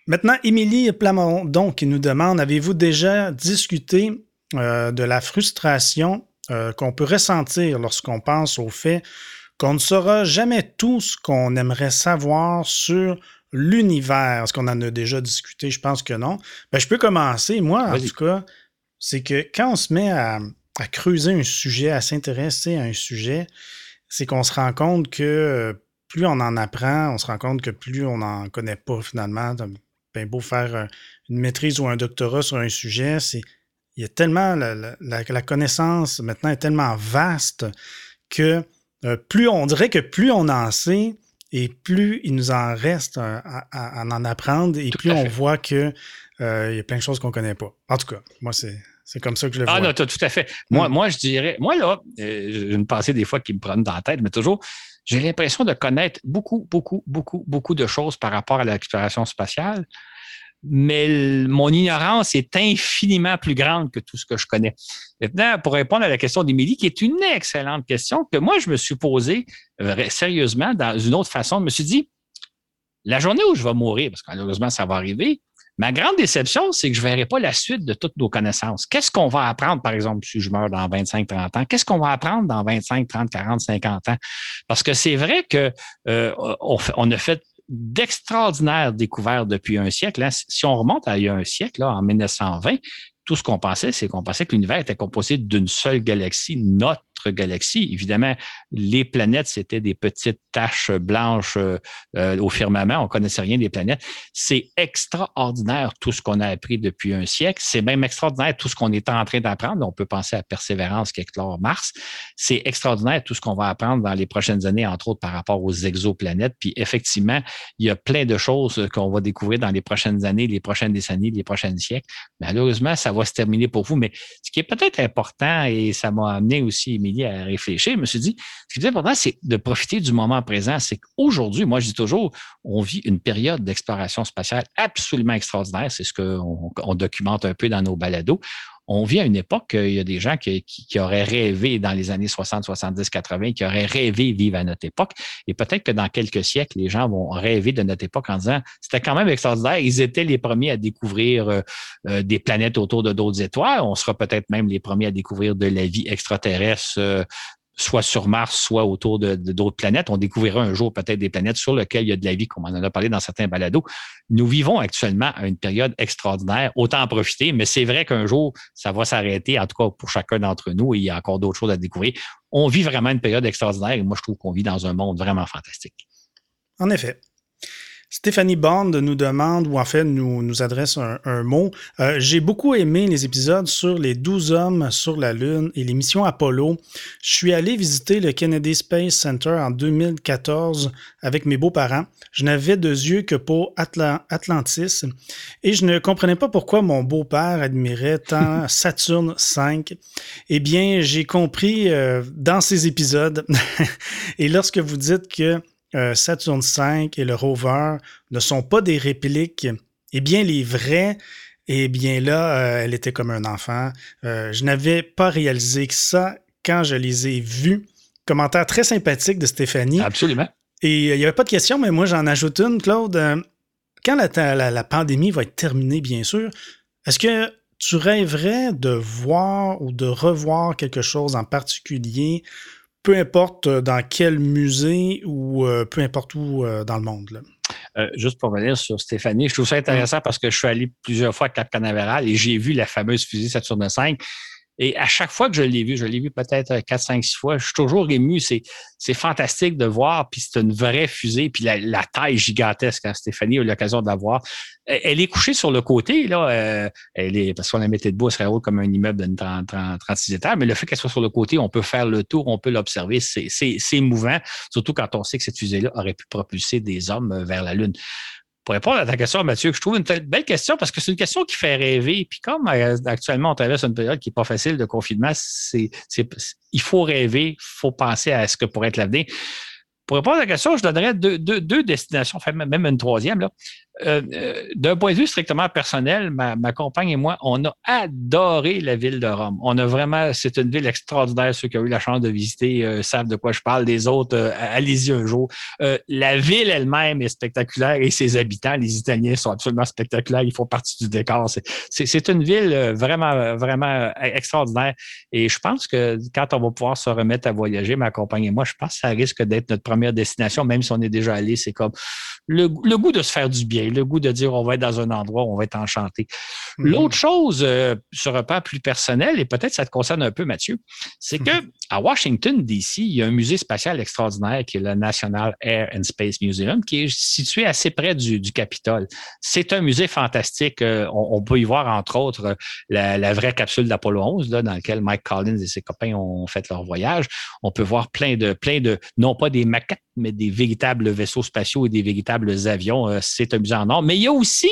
Maintenant, Émilie Plamondon qui nous demande avez-vous déjà discuté euh, de la frustration euh, qu'on peut ressentir lorsqu'on pense au fait qu'on ne saura jamais tout ce qu'on aimerait savoir sur l'univers? Est-ce qu'on en a déjà discuté? Je pense que non. Ben, je peux commencer. Moi, en tout cas, c'est que quand on se met à creuser un sujet, à s'intéresser à un sujet, c'est qu'on se rend compte que euh, plus on en apprend, on se rend compte que plus on n'en connaît pas finalement. Ben beau faire euh, une maîtrise ou un doctorat sur un sujet, c'est il y a tellement la, connaissance maintenant est tellement vaste que euh, plus on dirait que plus on en sait et plus il nous en reste à, en apprendre et plus on voit que il y a plein de choses qu'on ne connaît pas. En tout cas, moi c'est c'est comme ça que je le ah, vois. Ah non, tout à fait. Moi, mm. moi, je dirais, moi, là, euh, j'ai une pensée des fois qui me prennent dans la tête, mais toujours, j'ai l'impression de connaître beaucoup, beaucoup, beaucoup, beaucoup de choses par rapport à l'exploration spatiale. Mais mon ignorance est infiniment plus grande que tout ce que je connais. Maintenant, pour répondre à la question d'Émilie, qui est une excellente question que moi, je me suis posée euh, sérieusement dans une autre façon, je me suis dit, la journée où je vais mourir, parce que malheureusement, ça va arriver, Ma grande déception, c'est que je ne verrai pas la suite de toutes nos connaissances. Qu'est-ce qu'on va apprendre, par exemple, si je meurs dans 25, 30 ans? Qu'est-ce qu'on va apprendre dans 25, 30, 40, 50 ans? Parce que c'est vrai que euh, on, a fait d'extraordinaires découvertes depuis un siècle. Hein. Si on remonte à il y a un siècle, là, en 1920, tout ce qu'on pensait, c'est qu'on pensait que l'univers était composé d'une seule galaxie, notre galaxie. Évidemment, les planètes, c'était des petites taches blanches euh, euh, au firmament. On connaissait rien des planètes. C'est extraordinaire tout ce qu'on a appris depuis un siècle. C'est même extraordinaire tout ce qu'on est en train d'apprendre. On peut penser à Persévérance qui explore Mars. C'est extraordinaire tout ce qu'on va apprendre dans les prochaines années, entre autres par rapport aux exoplanètes. Puis effectivement, il y a plein de choses qu'on va découvrir dans les prochaines années, les prochaines décennies, les prochains siècles. Malheureusement, ça va se terminer pour vous. Mais ce qui est peut-être important, et ça m'a amené aussi, À réfléchir, je me suis dit, ce qui est important, c'est de profiter du moment présent. C'est qu'aujourd'hui, moi, je dis toujours, on vit une période d'exploration spatiale absolument extraordinaire. C'est ce qu'on on documente un peu dans nos balados on vit à une époque, il y a des gens qui, auraient rêvé dans les années 60, 70, 80, qui auraient rêvé vivre à notre époque. Et peut-être que dans quelques siècles, les gens vont rêver de notre époque en disant, c'était quand même extraordinaire. Ils étaient les premiers à découvrir euh, euh, des planètes autour de d'autres étoiles. On sera peut-être même les premiers à découvrir de la vie extraterrestre euh, soit sur Mars, soit autour de, d'autres planètes. On découvrira un jour peut-être des planètes sur lesquelles il y a de la vie, comme on en a parlé dans certains balados. Nous vivons actuellement une période extraordinaire. Autant en profiter, mais c'est vrai qu'un jour, ça va s'arrêter, en tout cas pour chacun d'entre nous, et il y a encore d'autres choses à découvrir. On vit vraiment une période extraordinaire et moi, je trouve qu'on vit dans un monde vraiment fantastique. En effet. Stéphanie Bond nous demande, ou en fait nous, nous adresse un, mot. Euh, j'ai beaucoup aimé les épisodes sur les 12 hommes sur la Lune et les missions Apollo. Je suis allé visiter le Kennedy Space Center en 2014 avec mes beaux-parents. Je n'avais de yeux que pour Atlantis et je ne comprenais pas pourquoi mon beau-père admirait tant <laughs> Saturne V. Eh bien, j'ai compris euh, dans ces épisodes <laughs> et lorsque vous dites que euh, Saturn V et le rover ne sont pas des répliques. Eh bien, les vrais, eh bien là, euh, elle était comme un enfant. Euh, je n'avais pas réalisé que ça quand je les ai vus. Commentaire très sympathique de Stéphanie. Absolument. Et il n'y avait pas de question, mais moi j'en ajoute une, Claude. Quand la, la pandémie va être terminée, bien sûr, est-ce que tu rêverais de voir ou de revoir quelque chose en particulier peu importe euh, dans quel musée ou euh, peu importe où euh, dans le monde. juste pour revenir sur Stéphanie, je trouve ça intéressant parce que je suis allé plusieurs fois à Cap Canaveral et j'ai vu la fameuse fusée Saturne 5 et à chaque fois que je l'ai vu, je l'ai vu peut-être 4, 5, 6 fois, je suis toujours ému. C'est, c'est fantastique de voir. Puis c'est une vraie fusée. Puis la, taille gigantesque, hein, Stéphanie a eu l'occasion de la voir. Elle est couchée sur le côté, là. Euh, elle est, parce qu'on la mettait debout, elle serait haute comme un immeuble d'une 30, 36 étages. Mais le fait qu'elle soit sur le côté, on peut faire le tour, on peut l'observer. C'est, c'est, c'est émouvant, surtout quand on sait que cette fusée-là aurait pu propulser des hommes vers la Lune pour répondre à ta question, Mathieu, je trouve une belle question parce que c'est une question qui fait rêver. Puis comme euh, actuellement, on traverse une période qui n'est pas facile de confinement, c'est, il faut rêver, il faut penser à ce que pourrait être l'avenir. Pour répondre à la question, je donnerais deux, deux, destinations, enfin même une troisième. Là. Euh, euh, d'un point de vue strictement personnel, ma, ma, compagne et moi, on a adoré la ville de Rome. On a vraiment, c'est une ville extraordinaire. Ceux qui ont eu la chance de visiter euh, savent de quoi je parle. Les autres, allez-y un jour. la ville elle-même est spectaculaire et ses habitants, les Italiens, sont absolument spectaculaires. Ils font partie du décor. C'est une ville vraiment, vraiment extraordinaire. Et je pense que quand on va pouvoir se remettre à voyager, ma compagne et moi, je pense que ça risque d'être notre première destination, même si on est déjà allé. C'est comme le, goût de se faire du bien, le goût de dire on va être dans un endroit où on va être enchanté. Mhm. L'autre chose, euh, sur un plan plus personnel, et peut-être ça te concerne un peu, Mathieu, c'est que mhm. à Washington, D.C., il y a un musée spatial extraordinaire qui est le National Air and Space Museum, qui est situé assez près du, Capitole. C'est un musée fantastique. Euh, on, peut y voir, entre autres, la, vraie capsule d'Apollo 11, là, dans laquelle Mike Collins et ses copains ont fait leur voyage. On peut voir plein de, plein de, non pas des maquettes, mais des véritables vaisseaux spatiaux et des véritables avions. Euh, c'est un musée en or. Mais il y a aussi,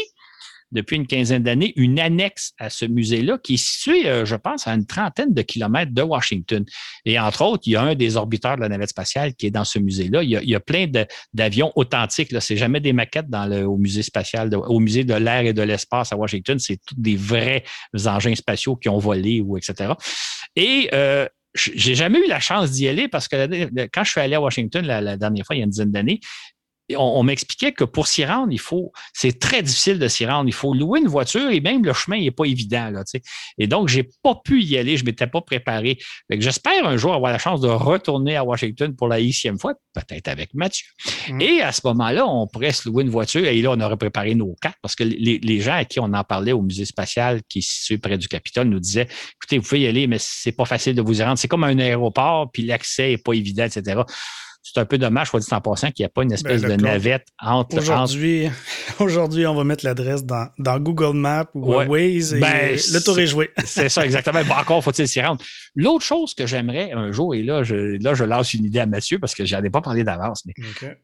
depuis une quinzaine d'années, une annexe à ce musée-là qui est situé, euh, je pense, à une trentaine de kilomètres de Washington. Et entre autres, il y a un des orbiteurs de la navette spatiale qui est dans ce musée-là. Il, y a plein d'avions authentiques. Ce n'est jamais des maquettes dans le, au musée spatial, au musée de l'air et de l'espace à Washington. C'est tous des vrais engins spatiaux qui ont volé ou etc. Et euh, j'ai jamais eu la chance d'y aller parce que quand je suis allé à Washington la, dernière fois, il y a une dizaine d'années, on, m'expliquait que pour s'y rendre, il faut, c'est très difficile de s'y rendre. Il faut louer une voiture et même le chemin n'est pas évident. Là, et donc, j'ai pas pu y aller. Je m'étais pas préparé. J'espère un jour avoir la chance de retourner à Washington pour la e fois, peut-être avec Mathieu. Mm. Et à ce moment-là, on pourrait se louer une voiture et là, on aurait préparé nos cartes parce que les, gens à qui on en parlait au musée spatial qui est situé près du Capitole nous disaient, écoutez, vous pouvez y aller, mais c'est pas facile de vous y rendre. C'est comme un aéroport, puis l'accès est pas évident, etc c'est un peu dommage, soit dit en passant, qu'il n'y a pas une ben, espèce de navette entre. Aujourd'hui, <laughs> aujourd'hui, on va mettre l'adresse dans, Google Maps ou Waze et ben, le tour est joué. c'est ça, exactement. Bon, encore faut-il s'y rendre. L'autre chose que j'aimerais un jour, et là, je, là, je lance une idée à Mathieu parce que je n'en ai pas parlé d'avance, mais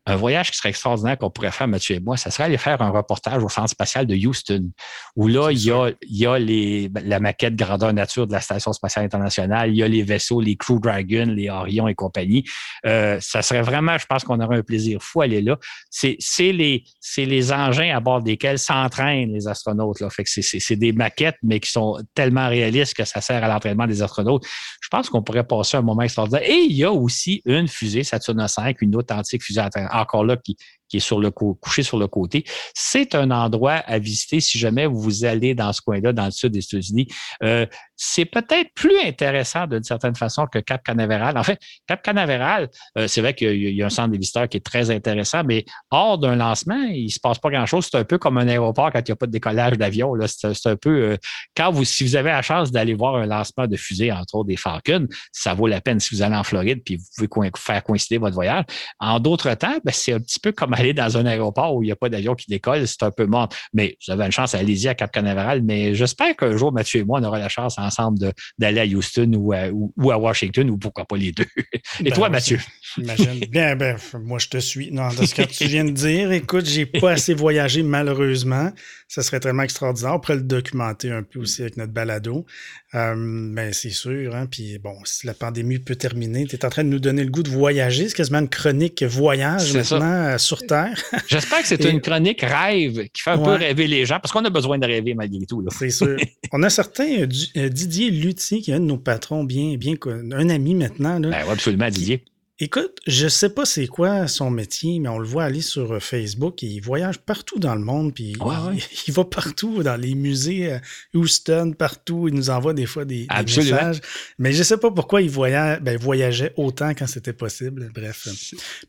un voyage qui serait extraordinaire qu'on pourrait faire, Mathieu et moi, ça serait aller faire un reportage au centre spatial de Houston, où là, il y a, il y a les, la maquette grandeur nature de la Station spatiale internationale, il y a les vaisseaux, les Crew Dragon, les Orion et compagnie. Euh, ça vraiment, je pense qu'on aurait un plaisir fou à aller là. C'est les, engins à bord desquels s'entraînent les astronautes. Là. C'est des maquettes, mais qui sont tellement réalistes que ça sert à l'entraînement des astronautes. Je pense qu'on pourrait passer un moment extraordinaire. Et il y a aussi une fusée Saturne 5, une authentique fusée encore là qui, qui est sur le couché sur le côté. C'est un endroit à visiter si jamais vous allez dans ce coin-là, dans le sud des États-Unis. Euh, c'est peut-être plus intéressant d'une certaine façon que Cap Canaveral. En fait, Cap Canaveral, euh, c'est vrai qu'il y a un centre des visiteurs qui est très intéressant, mais hors d'un lancement, il se passe pas grand-chose. C'est un peu comme un aéroport quand il n'y a pas de décollage d'avion. C'est un peu euh, quand vous, si vous avez la chance d'aller voir un lancement de fusée, entre autres des Falcons, ça vaut la peine si vous allez en Floride puis vous pouvez faire coïncider votre voyage. En d'autres temps, ben, c'est un petit peu comme aller dans un aéroport où il n'y a pas d'avion qui décolle, c'est un peu mort. Mais avez une chance, allez-y à Cap Canaveral. Mais j'espère qu'un jour, Mathieu et moi, on aura la chance ensemble d'aller à Houston ou à, ou, à, Washington ou pourquoi pas les deux. <laughs> Et ben, toi, Mathieu? Imagine. <laughs> Bien, ben, moi, je te suis. Non, dans ce que tu viens de dire, écoute, j'ai pas assez voyagé, malheureusement. Ça serait tellement extraordinaire. On pourrait le documenter un peu aussi avec notre balado. Euh, mais c'est sûr. Hein? Puis bon, si la pandémie peut terminer, tu es en train de nous donner le goût de voyager. C'est quasiment une chronique voyage maintenant euh, sur <laughs> J'espère que c'est une chronique rêve qui fait un peu rêver les gens parce qu'on a besoin de rêver malgré tout. C'est sûr. <laughs> On a certain euh, Didier Luthier, qui est un de nos patrons bien, bien un ami maintenant. Là. Ben, absolument, Didier. Écoute, je sais pas c'est quoi son métier, mais on le voit aller sur euh, Facebook et il voyage partout dans le monde, puis <laughs> il, va partout dans les musées, euh, Houston, partout. Il nous envoie des fois des, messages. Mais je sais pas pourquoi il voyage, ben, voyageait autant quand c'était possible. Bref,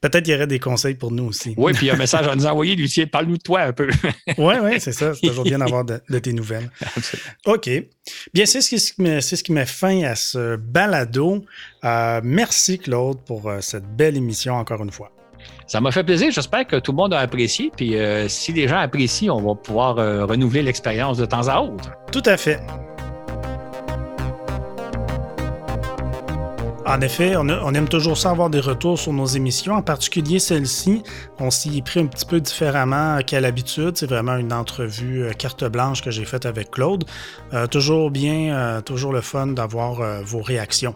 peut-être qu'il y aurait des conseils pour nous aussi. Oui, puis il y a un <laughs> message à nous envoyer, Lucien. Parle-nous de toi un peu. <laughs> oui, oui, c'est ça. C'est toujours bien d'avoir de, tes nouvelles. OK. Bien, c'est ce qui, c'est ce qui met fin à ce balado. Euh, merci, Claude, pour cette belle émission encore une fois. Ça m'a fait plaisir. J'espère que tout le monde a apprécié. Puis euh, si les gens apprécient, on va pouvoir euh, renouveler l'expérience de temps à autre. Tout à fait. En effet, on, aime toujours ça avoir des retours sur nos émissions, en particulier celle-ci. On s'y est pris un petit peu différemment qu'à l'habitude. C'est vraiment une entrevue euh, carte blanche que j'ai faite avec Claude. toujours bien, toujours le fun d'avoir vos réactions.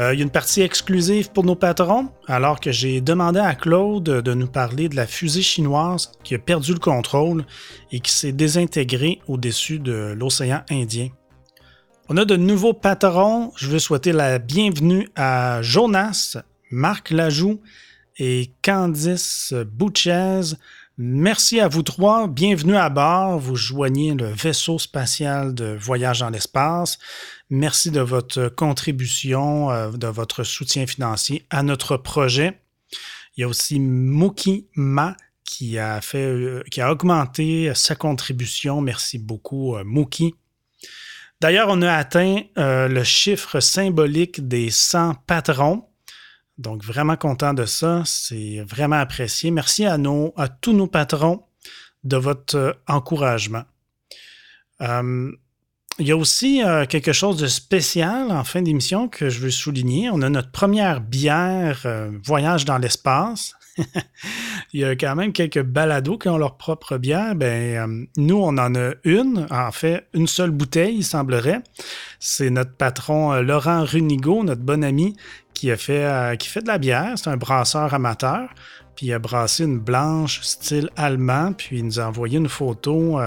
Euh, il y a une partie exclusive pour nos patrons, alors que j'ai demandé à Claude de nous parler de la fusée chinoise qui a perdu le contrôle et qui s'est désintégrée au-dessus de l'océan Indien. On a de nouveaux patrons. Je veux souhaiter la bienvenue à Jonas, Marc Lajoux et Candice Bouchez. Merci à vous trois. Bienvenue à bord. Vous joignez le vaisseau spatial de voyage dans l'espace. Merci de votre contribution, euh, de votre soutien financier à notre projet. Il y a aussi Muki Ma qui a fait, euh, qui a augmenté sa contribution. Merci beaucoup, euh, Muki. D'ailleurs, on a atteint le chiffre symbolique des 100 patrons. Donc, vraiment content de ça. C'est vraiment apprécié. Merci à, nos, à tous nos patrons de votre encouragement. Il y a aussi euh, quelque chose de spécial en fin d'émission que je veux souligner. On a notre première bière Voyage dans l'espace. <laughs> il y a quand même quelques balados qui ont leur propre bière. Ben, nous, on en a une, en fait, une seule bouteille, il semblerait. C'est notre patron Laurent Runigo, notre bon ami, qui a fait, euh, qui fait de la bière. C'est un brasseur amateur. Puis il a brassé une blanche style allemand. Puis il nous a envoyé une photo.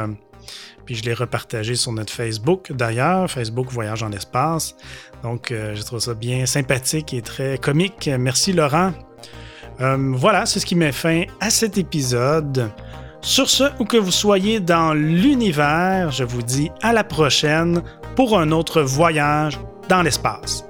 Puis je l'ai repartagé sur notre Facebook d'ailleurs, Facebook Voyage en espace. Donc euh, je trouve ça bien sympathique et très comique. Merci Laurent. Euh, voilà, c'est ce qui met fin à cet épisode. Sur ce, où que vous soyez dans l'univers, je vous dis à la prochaine pour un autre voyage dans l'espace.